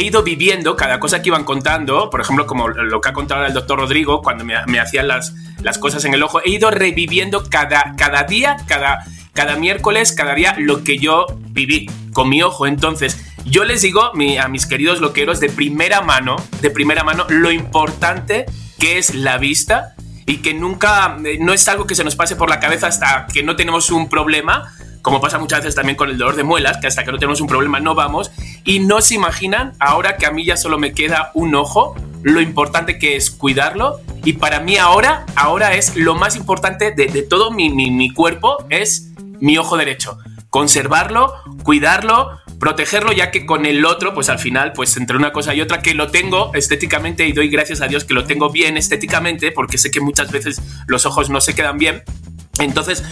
ido viviendo cada cosa que iban contando. Por ejemplo, como lo que ha contado el doctor Rodrigo, cuando me, me hacían las, las cosas en el ojo, he ido reviviendo cada, cada día, cada, cada miércoles, cada día, lo que yo viví con mi ojo. Entonces, yo les digo mi- a mis queridos loqueros de primera mano, de primera mano, lo importante que es la vista y que nunca, eh, no es algo que se nos pase por la cabeza hasta que no tenemos un problema, como pasa muchas veces también con el dolor de muelas, que hasta que no tenemos un problema no vamos, y no se imaginan, ahora que a mí ya solo me queda un ojo, lo importante que es cuidarlo, y para mí ahora, ahora es lo más importante de, de todo mi, mi, mi cuerpo, es mi ojo derecho. Conservarlo, cuidarlo, protegerlo, ya que con el otro, pues al final, pues entre una cosa y otra, que lo tengo estéticamente y doy gracias a Dios que lo tengo bien estéticamente, porque sé que muchas veces los ojos no se quedan bien. Entonces,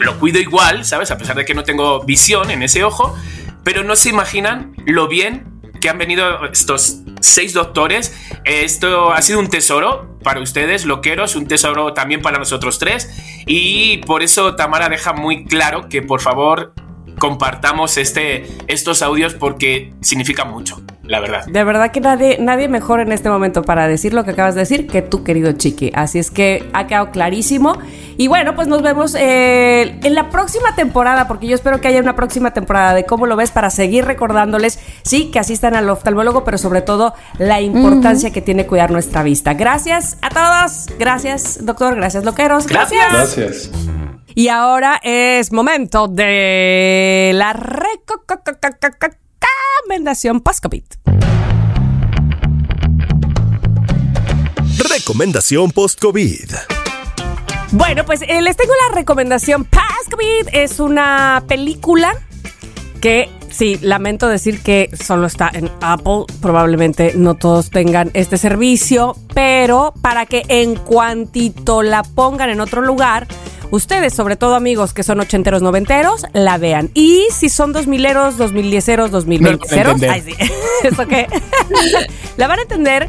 lo cuido igual, ¿sabes? A pesar de que no tengo visión en ese ojo, pero no se imaginan lo bien que han venido estos seis doctores. Esto ha sido un tesoro para ustedes, loqueros, un tesoro también para nosotros tres. Y por eso Tamara deja muy claro que por favor compartamos este, estos audios porque significa mucho, la verdad. De verdad que nadie, nadie mejor en este momento para decir lo que acabas de decir que tú, querido Chiqui. Así es que ha quedado clarísimo. Y bueno, pues nos vemos eh, en la próxima temporada, porque yo espero que haya una próxima temporada de cómo lo ves para seguir recordándoles, sí, que asistan al oftalmólogo, pero sobre todo la importancia que tiene cuidar nuestra vista. Gracias a todos. Gracias, doctor. Gracias, loqueros. Gracias. Gracias. Y ahora es momento de la recomendación post-COVID. Recomendación post-COVID. Bueno, pues eh, les tengo la recomendación post-COVID. Es una película que, sí, lamento decir que solo está en Apple. Probablemente no todos tengan este servicio, pero para que en cuantito la pongan en otro lugar, ustedes, sobre todo amigos que son ochenteros, noventeros, la vean. Y si son dos mileros, dos mil dieceros, dos mil sí. ¿Eso qué? la van a entender,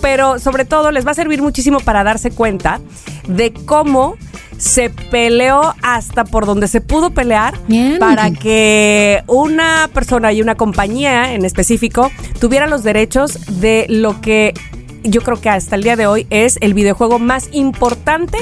pero sobre todo les va a servir muchísimo para darse cuenta de cómo se peleó hasta por donde se pudo pelear Bien. para que una persona y una compañía en específico tuvieran los derechos de lo que yo creo que hasta el día de hoy es el videojuego más importante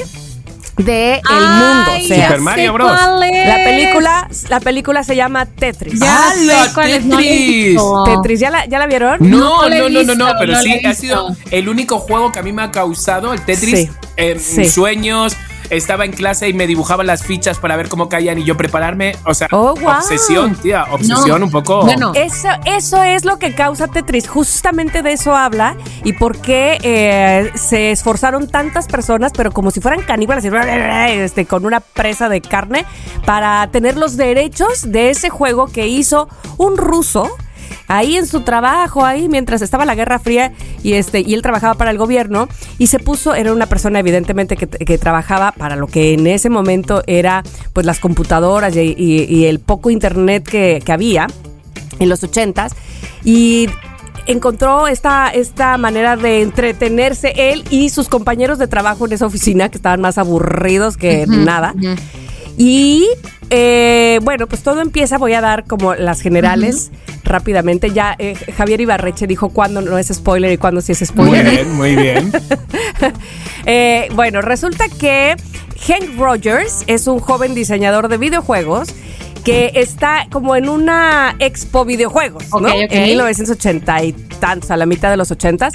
del mundo. O Ay, sea, ya Super Mario Bros. cuál es. la película, la película se llama Tetris. Ya ¡Hala, sé cuál es, no Tetris! visto. Tetris, ¿ya la, ya la vieron? No, No no, no, no, pero no sí ha sido el único juego que a mí me ha causado el Tetris. Sí, eh, sí. Sueños. Estaba en clase y me dibujaba las fichas para ver cómo caían y yo prepararme. O sea, Oh, wow. obsesión, tía, obsesión No. un poco. Bueno, Eso, eso es lo que causa Tetris. Justamente de eso habla y por qué eh, se esforzaron tantas personas, pero como si fueran caníbales, este, con una presa de carne, para tener los derechos de ese juego que hizo un ruso. Ahí en su trabajo, ahí mientras estaba la Guerra Fría y este y él trabajaba para el gobierno y se puso, era una persona evidentemente que, que trabajaba para lo que en ese momento era pues las computadoras y, y- y el poco internet que, que había en los ochentas y encontró esta, esta manera de entretenerse él y sus compañeros de trabajo en esa oficina que estaban más aburridos que nada. Y eh, bueno, pues todo empieza, voy a dar como las generales rápidamente. Ya eh, Javier Ibarreche dijo cuándo no es spoiler y cuándo sí es Muy spoiler. bien, muy bien. Eh, bueno, resulta que Hank Rogers es un joven diseñador de videojuegos que está como en una expo videojuegos, ¿no? En 1980 y tantos, a la mitad de los 80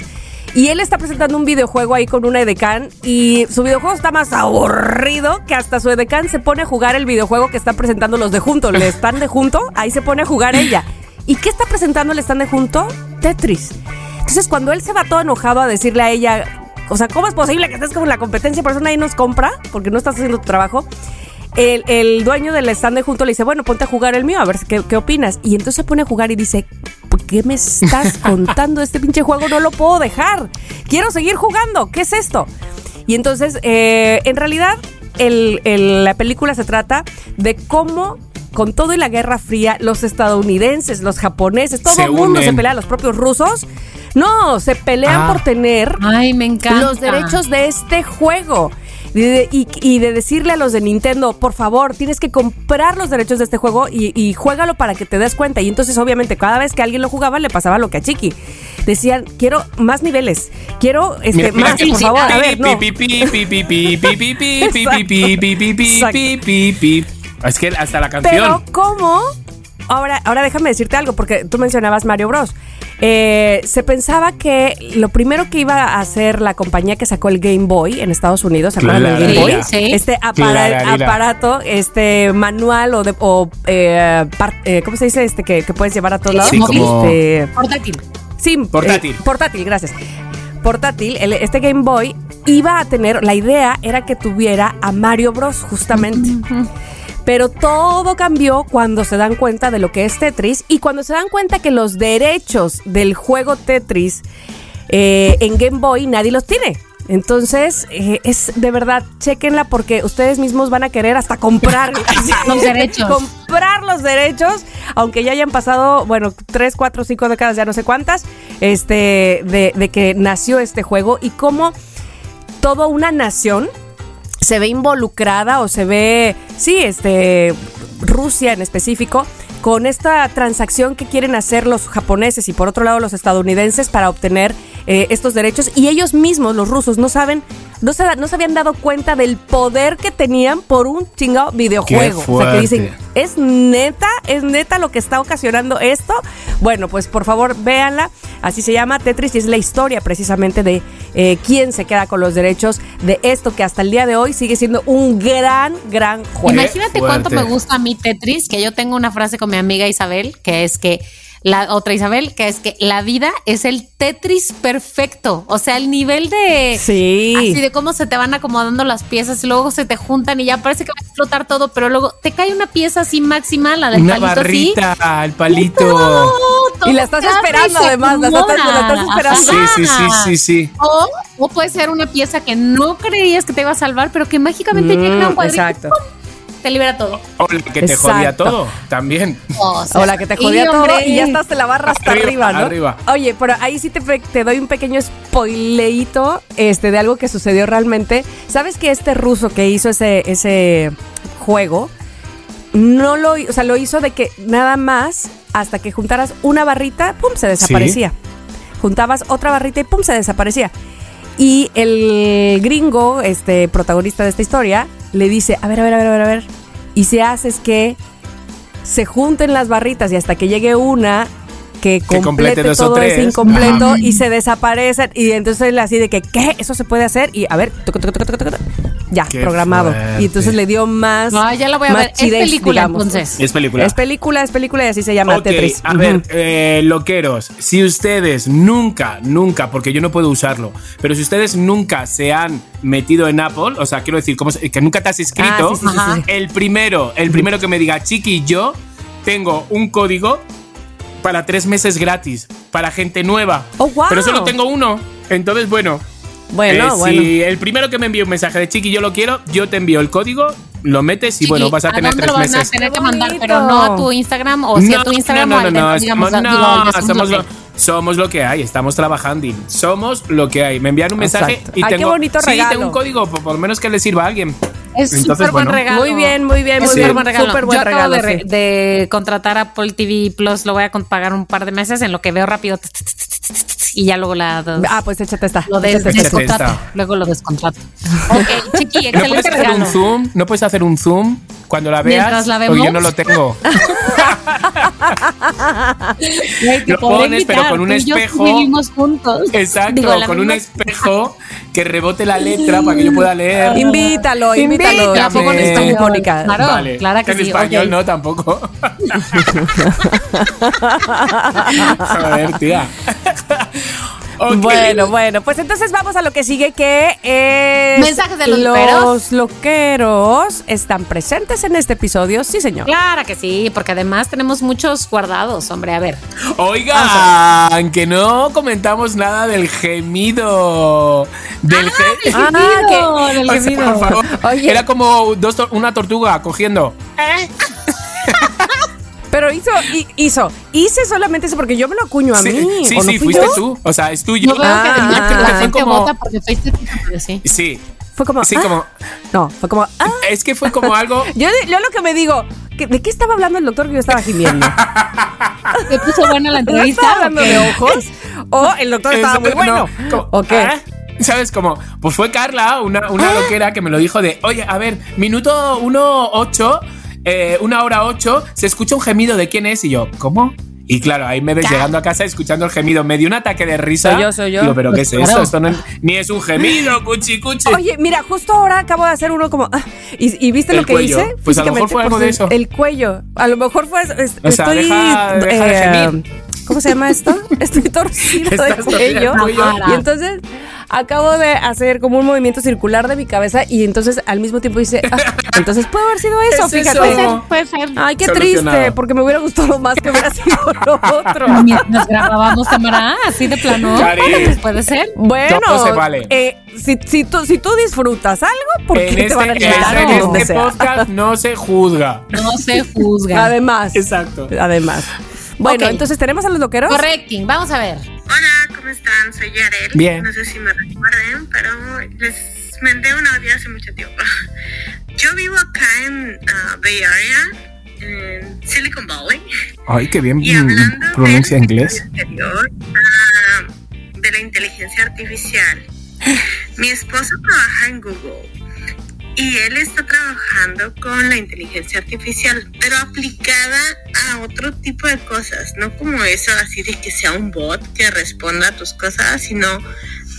Y él está presentando un videojuego ahí con una edecán y su videojuego está más aburrido que hasta su edecán se pone a jugar el videojuego que están presentando los de junto. Le están de junto, ahí se pone a jugar ella. ¿Y qué está presentando el están de junto? Tetris. Entonces cuando él se va todo enojado a decirle a ella, o sea, ¿cómo es posible que estés con la competencia? Por eso nadie nos compra, porque no estás haciendo tu trabajo. El, dueño del stand de junto le dice, bueno, ponte a jugar el mío, a ver qué, qué opinas. Y entonces se pone a jugar y dice, ¿por qué me estás contando este pinche juego? No lo puedo dejar. Quiero seguir jugando. ¿Qué es esto? Y entonces, eh, en realidad, el- el- la película se trata de cómo con todo y la Guerra Fría, los estadounidenses, los japoneses, todo Se el mundo se pelea, los propios rusos. No, se pelean Ah. por tener Ay, me encanta. los derechos de este juego de, y, y, de decirle a los de Nintendo, por favor, tienes que comprar los derechos de este juego y, y juégalo para que te des cuenta. Y entonces, obviamente, cada vez que alguien lo jugaba, le pasaba lo que a Chiqui. Decían, quiero más niveles, quiero este, mira, mira más, por favor. A ver, no. Es que hasta la canción. Pero, ¿cómo? Ahora, ahora déjame decirte algo, porque tú mencionabas Mario Bros. Eh, se pensaba que lo primero que iba a hacer la compañía que sacó el Game Boy en Estados Unidos, ¿se acuerdan del Game. Boy? Sí, sí. Este apara- aparato, este manual o, de, o eh, eh, ¿cómo se dice? Este que, que puedes llevar a todos lados. Sí, como- Este, Portátil. Sí, Portátil. eh, portátil, gracias. Portátil, el- este Game Boy iba a tener, la idea era que tuviera a Mario Bros justamente. Pero todo cambió cuando se dan cuenta de lo que es Tetris y cuando se dan cuenta que los derechos del juego Tetris eh, en Game Boy nadie los tiene. Entonces, eh, es de verdad, chequenla porque ustedes mismos van a querer hasta comprar Los derechos. Comprar los derechos, aunque ya hayan pasado, bueno, tres, cuatro, cinco décadas, ya no sé cuántas, este, de, de que nació este juego y cómo toda una nación se ve involucrada o se ve, sí, este, Rusia en específico, con esta transacción que quieren hacer los japoneses y por otro lado los estadounidenses para obtener eh, estos derechos y ellos mismos, los rusos, no saben, no se, no se habían dado cuenta del poder que tenían por un chingado videojuego. Qué O sea, que dicen. ¿es neta? ¿Es neta lo que está ocasionando esto? Bueno, pues por favor véanla. Así se llama Tetris y es la historia precisamente de eh, quién se queda con los derechos de esto que hasta el día de hoy sigue siendo un gran, gran juego. Imagínate cuánto me gusta a mí Tetris, que yo tengo una frase con mi amiga Isabel, que es que la otra Isabel, que es que la vida es el Tetris perfecto. O sea, el nivel de Sí. así de cómo se te van acomodando las piezas y luego se te juntan y ya parece que va a explotar todo, pero luego te cae una pieza así máxima, la del Una palito así. barrita, el palito. Todo todo Y la estás esperando, además, la estás- la estás acomoda. esperando. Sí, sí, sí, sí, sí. O, o puede ser una pieza que no creías que te iba a salvar, pero que mágicamente Mm, llega a un cuadrito exacto. Te libera todo. O la que te jodía todo, también. O, sea, O la que te y, jodía todo hombre, y ya estás te la barra hasta Arriba, arriba, ¿no? arriba. Oye, pero ahí sí te, doy un pequeño spoileito este, de algo que sucedió realmente. ¿Sabes que este ruso que hizo ese, ese juego no lo, o sea, lo hizo de que nada más hasta que juntaras una barrita, pum, se desaparecía. Juntabas otra barrita y pum, se desaparecía. Y el gringo, este protagonista de esta historia, le dice, a ver, a ver, a ver, a ver, a ver. Y se hace es que se junten las barritas y hasta que llegue una que complete, complete dos o todo ese tres. incompleto Ajá. y se desaparecen. Y entonces él así de que, ¿qué? ¿Eso se puede hacer? Y a ver, tuc, tuc, tuc, tuc, tuc, tuc. ya, Qué programado. fuerte. Y entonces le dio más. No, ya la voy a ver. Es chidez, película, digamos. entonces. Es película. Es película, es película y así se llama Ok, Tetris. a ver, eh, loqueros, si ustedes nunca, nunca, porque yo no puedo usarlo, pero si ustedes nunca se han metido en Apple, o sea, quiero decir, como que nunca te has inscrito, Ah, sí, sí, sí, Ajá. sí. el primero, el primero que me diga, Chiqui, yo tengo un código para tres meses gratis, para gente nueva. Oh, wow. Pero solo tengo uno. Entonces, bueno, Bueno, eh, bueno. si el primero que me envíe un mensaje de Chiqui, yo lo quiero, yo te envío el código, lo metes y bueno, vas a tener tres lo van meses. a tener que Qué mandar, bonito. pero no a tu Instagram o si a tu Instagram no, no, no, es- digamos, no, no, somos, lo, somos lo que hay, estamos trabajando. Somos lo que hay. Me envían un mensaje Exacto. y Ay, qué tengo. bonito sí, regalo. tengo un código, por, por lo menos que le sirva a alguien. Es súper buen bueno. regalo. Muy bien, muy bien, Es muy bien. buen regalo. Súper buen Yo acabo regalo, de, re- sí. de contratar Apple TV Plus, lo voy a pagar un par de meses en lo que veo rápido y ya luego la Ah, pues échate esta. lo des- échate descontrato. esta. Luego lo descontrato. Ok, Chiqui, ¿No puedes excelente hacer regalo. un zoom? ¿No puedes hacer un zoom cuando la veas? Mientras la yo no lo tengo. Lo pones, pero con un espejo. vivimos juntos. Exacto, Digo, con un espejo que rebote la letra para que yo pueda leer. Invítalo, invítalo. Mónica. Claro, Vale. claro que en sí, español no, tampoco. Joder, tía. Bueno, bueno, pues entonces vamos a lo que sigue, que es... Mensajes de los Los loqueros. loqueros están presentes en este episodio, sí señor. Claro que sí, porque además tenemos muchos guardados, hombre. A ver, Oigan, que no comentamos nada del gemido. Del ge- Ah, que- del O sea, gemido. por favor, Oye. Era como dos tor- una tortuga cogiendo. Pero hizo, hi- hizo, hice solamente eso porque yo me lo acuño a sí, mí. sí, ¿o no sí, fui fuiste yo? tú. O sea, es tuyo. Que Ah, ah, que la ah. Fue como- sí. Sí, Fue como, sí, ah, como. no, fue como, ah. Es que fue como algo. Yo, yo lo que me digo, ¿que- ¿de qué estaba hablando el doctor que yo estaba gimiendo? ¿Te puso buena la ¿No entrevista? estaba hablando de ojos? ¿O el doctor estaba muy No, bueno? como- ¿O qué? ah, ¿Sabes cómo? Pues fue Carla, una, una Ah. loquera que me lo dijo de, oye, a ver, minuto 1.8, eh, una hora 8, se escucha un gemido de quién es y yo, ¿cómo? Y claro, ahí me ves llegando a casa escuchando el gemido. Me dio un ataque de risa. Soy yo, soy yo. Digo, ¿pero qué es esto? No es- ni es un gemido, cuchi, cuchi. Oye, mira, justo ahora acabo de hacer uno como. ah, y, y viste El lo que cuello. hice? Pues a lo mejor fue algo de eso. El cuello. A lo mejor fue. es- O sea, estoy. deja- deja de gemir. ¿Cómo se llama esto? Estoy torcido de cuello. Y entonces acabo de hacer como un movimiento circular de mi cabeza y entonces al mismo tiempo hice. ah, entonces puede haber sido eso, Es fíjate. eso. Puede ser, puede ser. Ay, qué triste, porque me hubiera gustado más que hubiera sido lo otro. Mientras grabábamos cámara, así de plano. Cari. Pues puede ser. Bueno, Todo se vale. eh, si, si, tú, si tú disfrutas algo, ¿por qué en te este, van a quitar este- en este podcast no se juzga. No se juzga. Además. Exacto. Además. Bueno, entonces tenemos a los loqueros. Correcting, vamos a ver. Hola, ¿cómo están? Soy Yarel. Bien. No sé si me recuerden, pero les mandé un audio hace mucho tiempo. Yo vivo acá en ah, Bay Area, en Silicon Valley. Ay, qué bien Y mm, pronuncia inglés. exterior, ah, de la inteligencia artificial. Mi esposo trabaja en Google y él está trabajando con la inteligencia artificial, pero aplicada a otro tipo de cosas, no como eso así de que sea un bot que responda a tus cosas, sino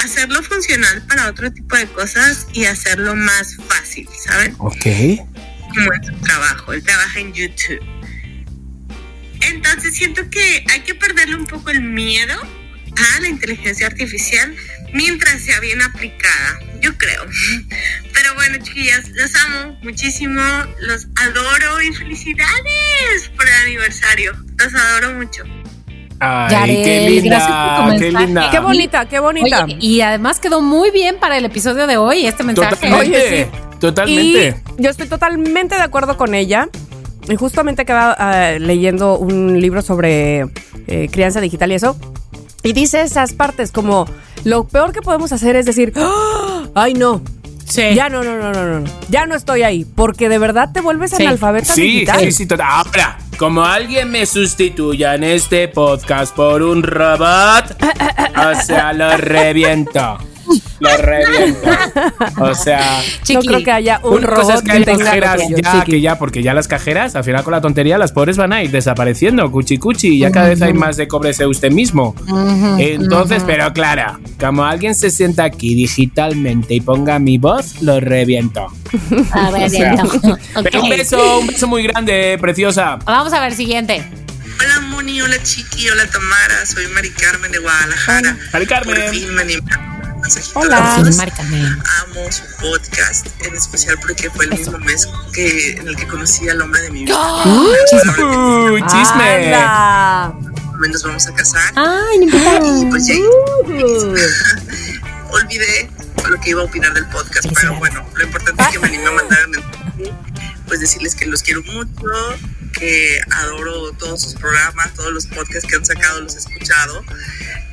hacerlo funcional para otro tipo de cosas y hacerlo más fácil, ¿saben? Ok. como en su trabajo. Él trabaja en YouTube. Entonces siento que hay que perderle un poco el miedo a la inteligencia artificial mientras sea bien aplicada, yo creo. Pero bueno, chiquillas, los amo muchísimo, los adoro y felicidades por el aniversario. Los adoro mucho. Ay, Yarel, qué linda, qué mensaje. linda. Qué bonita, qué bonita. Oye, y además quedó muy bien para el episodio de hoy este mensaje. Totalmente, Oye, totalmente. Y yo estoy totalmente de acuerdo con ella. Y justamente acaba ah, leyendo un libro sobre eh, crianza digital y eso. Y dice esas partes como lo peor que podemos hacer es decir, ¡Ah! ay no, Sí. ya no, no, no, no, no, ya no estoy ahí, porque de verdad te vuelves Sí. analfabeto Sí, digital. sí, sí, total. Ahora, como alguien me sustituya en este podcast por un robot, o sea, lo reviento. Lo reviento. O sea, No Chiqui, creo que haya un una cosa robot es que hay tenga cajeras que ya, chiqui. que ya, porque ya las cajeras, al final con la tontería, las pobres van a ir desapareciendo, cuchi cuchi, y ya cada vez hay más de cóbrese usted mismo. Entonces, pero claro, como alguien se sienta aquí digitalmente y ponga mi voz, lo reviento. A ver, O sea, bien, Pero un beso, un beso muy grande, preciosa. Vamos a ver, siguiente. Hola Moni, hola Chiqui, hola Tamara, soy Mari Carmen de Guadalajara. Mari Carmen. Por fin me animé mensajito Hola. Mari Carmen. Amo su podcast, en especial porque fue el mismo mes que, en el que conocí al hombre de mi vida. Uy, chisme. Anda. Nos vamos a casar. Ay, no importa. Y pues ya Uh. olvidé lo que iba a opinar del podcast, pero bueno, lo importante es que me animé a mandar pues decirles que los quiero mucho, que adoro todos sus programas, todos los podcasts que han sacado los he escuchado,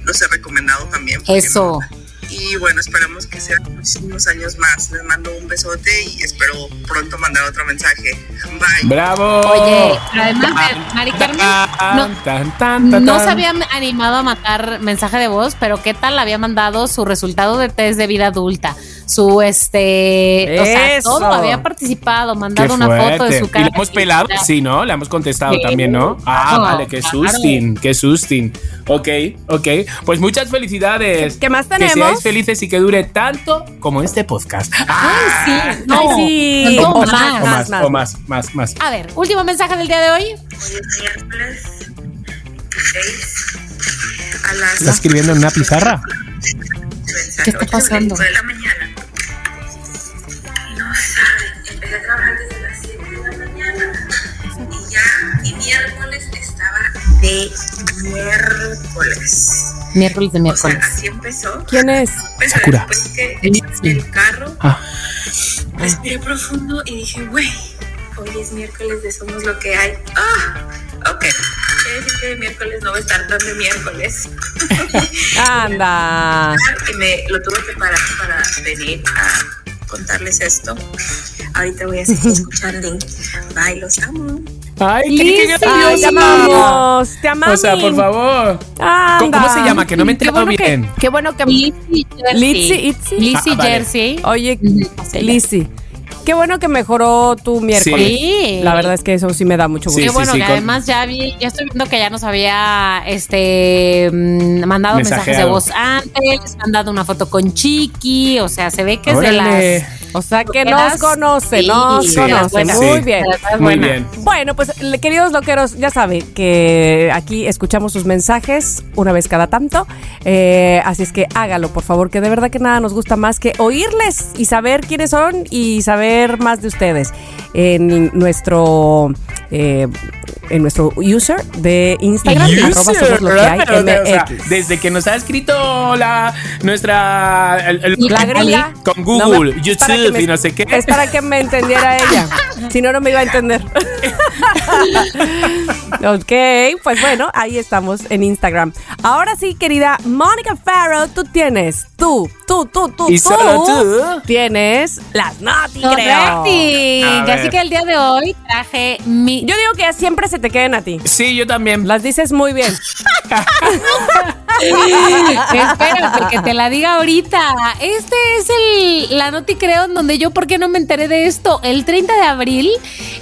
los he recomendado también. ¿por qué Eso. no? Y bueno, esperamos que sean muchísimos años más. Les mando un besote y espero pronto mandar otro mensaje. Bye. Bravo. Oye, pero además de Mari Carmen, no, Tan, tan, tan, no tan. se había animado a mandar mensaje de voz, pero ¿qué tal había mandado su resultado de test de vida adulta? Su este, o sea, todo había participado, mandado una foto de su ¿Y cara. le hemos pelado? Sí, ¿no? Le hemos contestado Sí. también, ¿no? Ah, Claro, vale, qué claro. sustin, qué sustin. Ok, ok. Pues muchas felicidades. ¿Qué más Que tenemos? seáis felices y que dure tanto como este podcast. Ay, sí, no, Ay, sí. no, O más. más, o más, más. o más, más, más. A ver, último mensaje del día de hoy. Hoy es miércoles 6 a las ¿Está escribiendo en una pizarra? ¿Qué está pasando? de la mañana. Mi miércoles estaba de miércoles. Miércoles de O sea, miércoles. así empezó. ¿Quién es? Pues Sakura. después que en el carro Ah. respiré profundo y dije, güey, hoy es miércoles de Somos lo que hay. Ah, ok. Quiere decir que de miércoles no va a estar tan de miércoles. Anda. que me lo tuve que parar para venir a contarles esto. Ahorita voy a seguir escuchando. Bye, los amo. Ay, qué, qué Ay, te amamos, te amamos. O sea, por favor. ¿Cómo, cómo se llama? Que no me he enterado bueno que- bien. Qué bueno que... Lizzy Jersey. Lizzy, Ah, vale. Jersey. Oye. Lizzy, qué bueno que mejoró tu miércoles. Sí. La verdad es que eso sí me da mucho gusto. Sí, Qué bueno, sí, que con- además ya vi, ya estoy viendo que ya nos había este mm, mandado mensajes de voz antes, han dado una foto con Chiqui, o sea, se ve que es de Órale. las O sea que nos conoce, sí, nos sí, conoce. Muy Sí. bien. Muy bien. Bueno, pues queridos loqueros, ya saben que aquí escuchamos sus mensajes una vez cada tanto. Eh, así es que hágalo, por favor, que de verdad que nada nos gusta más que oírles y saber quiénes son y saber más de ustedes. En nuestro eh, en nuestro user de Instagram, arroba somos lo que hay, User, o sea, MX. desde que nos ha escrito la nuestra el- el- La gringa. con No Google, YouTube me- y no sé qué. Es para que me entendiera ella. si no, no me iba a entender. ok, pues bueno, ahí estamos en Instagram. Ahora sí, querida Mónica Farrow, tú tienes, tú, tú, tú, tú, Y solo tú. tienes las noti, creo. Así que el día de hoy traje mi Yo digo que siempre se te queden a ti. Sí, yo también. Las dices muy bien. Espérate, que te la diga ahorita. Este es el la noti creo en donde yo por qué no me enteré de esto. El 30 de abril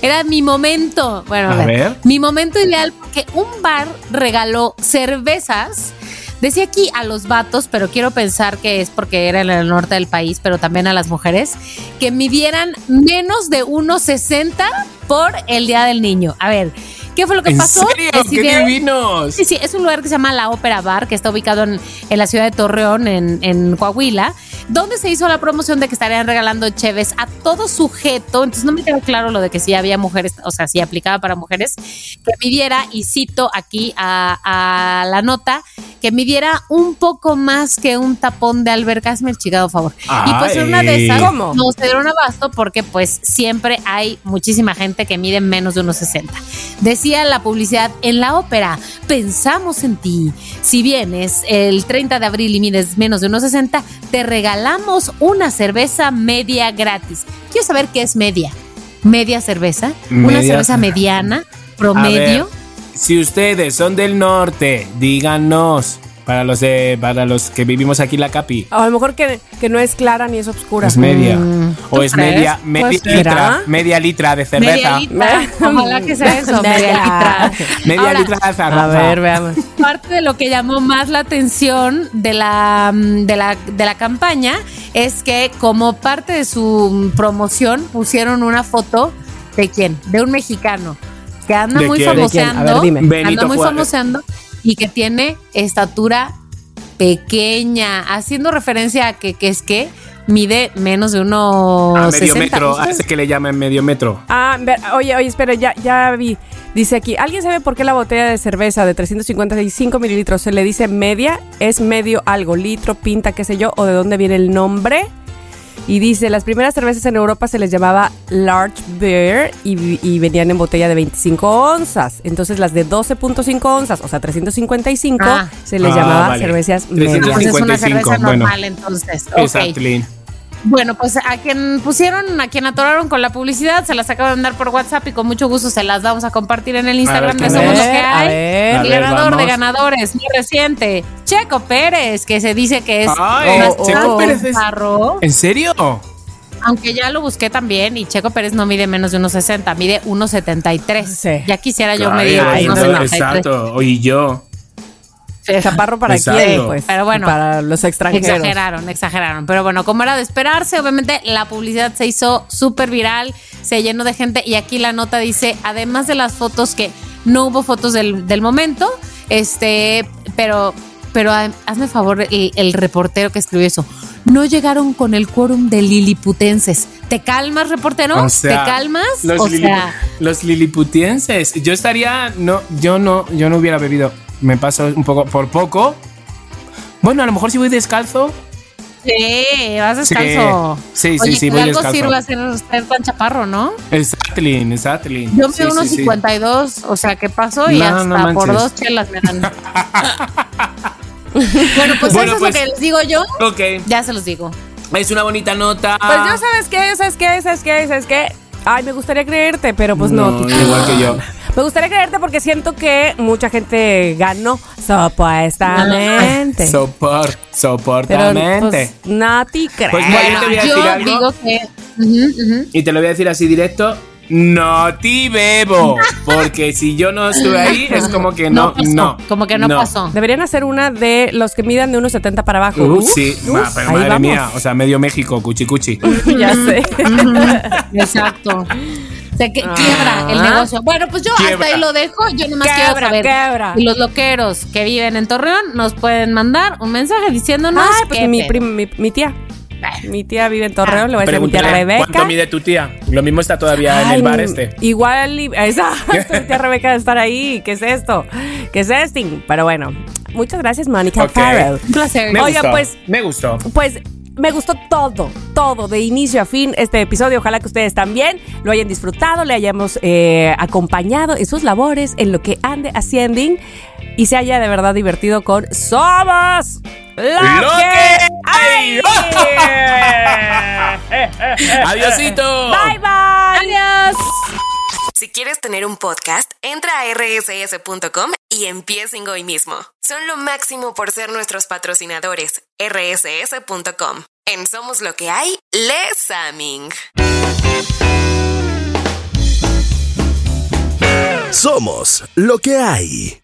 era mi momento. Bueno, a, A ver, ver. Mi momento ideal porque un bar regaló cervezas. Decía aquí a los vatos, pero quiero pensar que es porque era en el norte del país, pero también a las mujeres, que midieran menos de 1,60 por el Día del Niño. A ver, ¿qué fue lo que ¿En pasó? serio? ¡Qué divinos! Sí, sí, es un lugar que se llama La Ópera Bar, que está ubicado en, en la ciudad de Torreón, en, en Coahuila, donde se hizo la promoción de que estarían regalando cheves a todo sujeto. Entonces no me quedó claro lo de que si había mujeres, o sea, si aplicaba para mujeres, que midiera, y cito aquí a, a la nota, que midiera un poco más que un tapón de alberca. Hazme el chingado favor. Y pues en una de esas ¿Cómo? no se dieron abasto porque pues siempre hay muchísima gente que mide menos de unos 60. Decía la publicidad en la ópera, pensamos en ti. Si vienes el 30 de abril y mides menos de unos 60, te regalamos una cerveza media gratis. Quiero saber qué es media. ¿Media cerveza? ¿Una cerveza mediana? Ver, ¿Promedio? si ustedes son del norte, díganos. Para los de, para los que vivimos aquí en la Capi. O a lo mejor que, que no es clara ni es oscura. Es media. Mm, o ¿tú es crees? media, media Pues, litra. ¿será? Media litra de Media cerveza. litra. Ojalá que sea eso, media Media. litra. Media Ahora, litra de A cerveza. ver, veamos. parte de lo que llamó más la atención de la, mm, de la, de la campaña es que como parte de su promoción pusieron una foto de quién, de un mexicano que anda ¿De muy quién? A famoseando, ver, dime. anda muy Juárez. famoseando y que tiene estatura pequeña, haciendo referencia a que, que es que mide menos de unos A medio 60. metro. Ese que le llaman medio metro. Ah, ver, oye, oye, espera, ya, ya vi. Dice aquí, ¿alguien sabe por qué la botella de cerveza de 355 mililitros se le dice media? ¿Es medio algo, litro, pinta, qué sé yo? ¿O de dónde viene el nombre? Y dice, las primeras cervezas en Europa se les llamaba large beer y, y venían en botella de 25 onzas. Entonces las de 12.5 onzas, o sea, 355, Ah. se les Ah, llamaba vale. cervezas 355. medias. Entonces es una 55, cerveza bueno. normal entonces. Ok. Exactly. Bueno, pues a quien pusieron, a quien atoraron con la publicidad, se las acabo de mandar por WhatsApp y con mucho gusto se las vamos a compartir en el Instagram ver, de Somos lo que hay. El ganador de ganadores, muy reciente, Checo Pérez, que se dice que es Ay, Checo Pérez es- zarro, ¿En serio? aunque ya lo busqué también y Checo Pérez no mide menos de unos 60, mide 1.73. Sí. Ya quisiera yo medir ay, unos no, 73. Exacto. Y yo. Chaparro para Exacto. quién, pues. Pero bueno, Para los extranjeros. Exageraron, exageraron. Pero bueno, como era de esperarse, obviamente la publicidad se hizo súper viral, se llenó de gente y aquí la nota dice, además de las fotos que no hubo fotos del, del momento, este, pero, pero ha- hazme favor, el, el reportero que escribió eso, no llegaron con el quórum de liliputenses. ¿Te calmas, reportero? O sea, ¿Te calmas? Los, o sea, los liliputienses. Yo estaría. No, yo no, yo no hubiera bebido. Me paso un poco por poco. Bueno, a lo mejor si voy descalzo. sí, vas Sí, descalzo. sí, sí, Oye, sí, que voy algo descalzo. sirve ser, ser tan chaparro, ¿no? Exactly, exactly. Yo Sí, mido unos sí, sí. 52, o sea, ¿qué pasó? Y No, hasta no por dos chelas me dan. bueno, pues Bueno, eso pues- es lo que les digo yo. Ok. Ya se los digo. Es una bonita nota. Pues yo, ¿sabes qué? ¿Sabes qué? ¿Sabes qué? ¿Sabes qué? Ay, me gustaría creerte, pero pues no. No, igual que yo. Me gustaría creerte porque siento que mucha gente ganó, supuestamente. Sopor, pero soportamente. pues, no te crees. Pues yo te voy a decir yo algo. digo que. Y te lo voy a decir así directo. No te bebo. Porque si yo no estuve ahí, es como que no, pasó, no. Como que no, pasó. Deberían hacer una de los que midan de unos 70 para abajo. Uh, Uf, sí, uf, ma, pero madre vamos. mía, o sea, medio México, cuchi cuchi. ya sé. Exacto. Se que, quiebra el Ah. negocio. Bueno, pues yo Quiebra. hasta ahí lo dejo. Yo nomás quiero Quebra, saber. quebra. Y los loqueros que viven en Torreón nos pueden mandar un mensaje diciéndonos Ay, pues mi, prim- mi, mi tía. Mi tía vive en Torreón, le voy a decir a mi tía Rebeca. ¿cuánto mide tu tía? Lo mismo está todavía en Ay, el bar este. Igual, exacto, mi tía Rebeca de estar ahí. ¿Qué es esto? ¿Qué es esto? Pero bueno, muchas gracias, Mónica Ok. Farrell. Un placer. Me Oiga, gustó, pues- Me gustó. Pues me gustó todo, todo, de inicio a fin este episodio. Ojalá que ustedes también lo hayan disfrutado, le hayamos eh, acompañado en sus labores, en lo que ande haciendo y se haya de verdad divertido con Somos lo, Lo que que hay. Adiosito. bye bye. Adiós. Si quieres tener un podcast, entra a rss.com y empiecen hoy mismo. Son lo máximo por ser nuestros patrocinadores. rss.com. En Somos lo que hay, Les Aming. Somos lo que hay.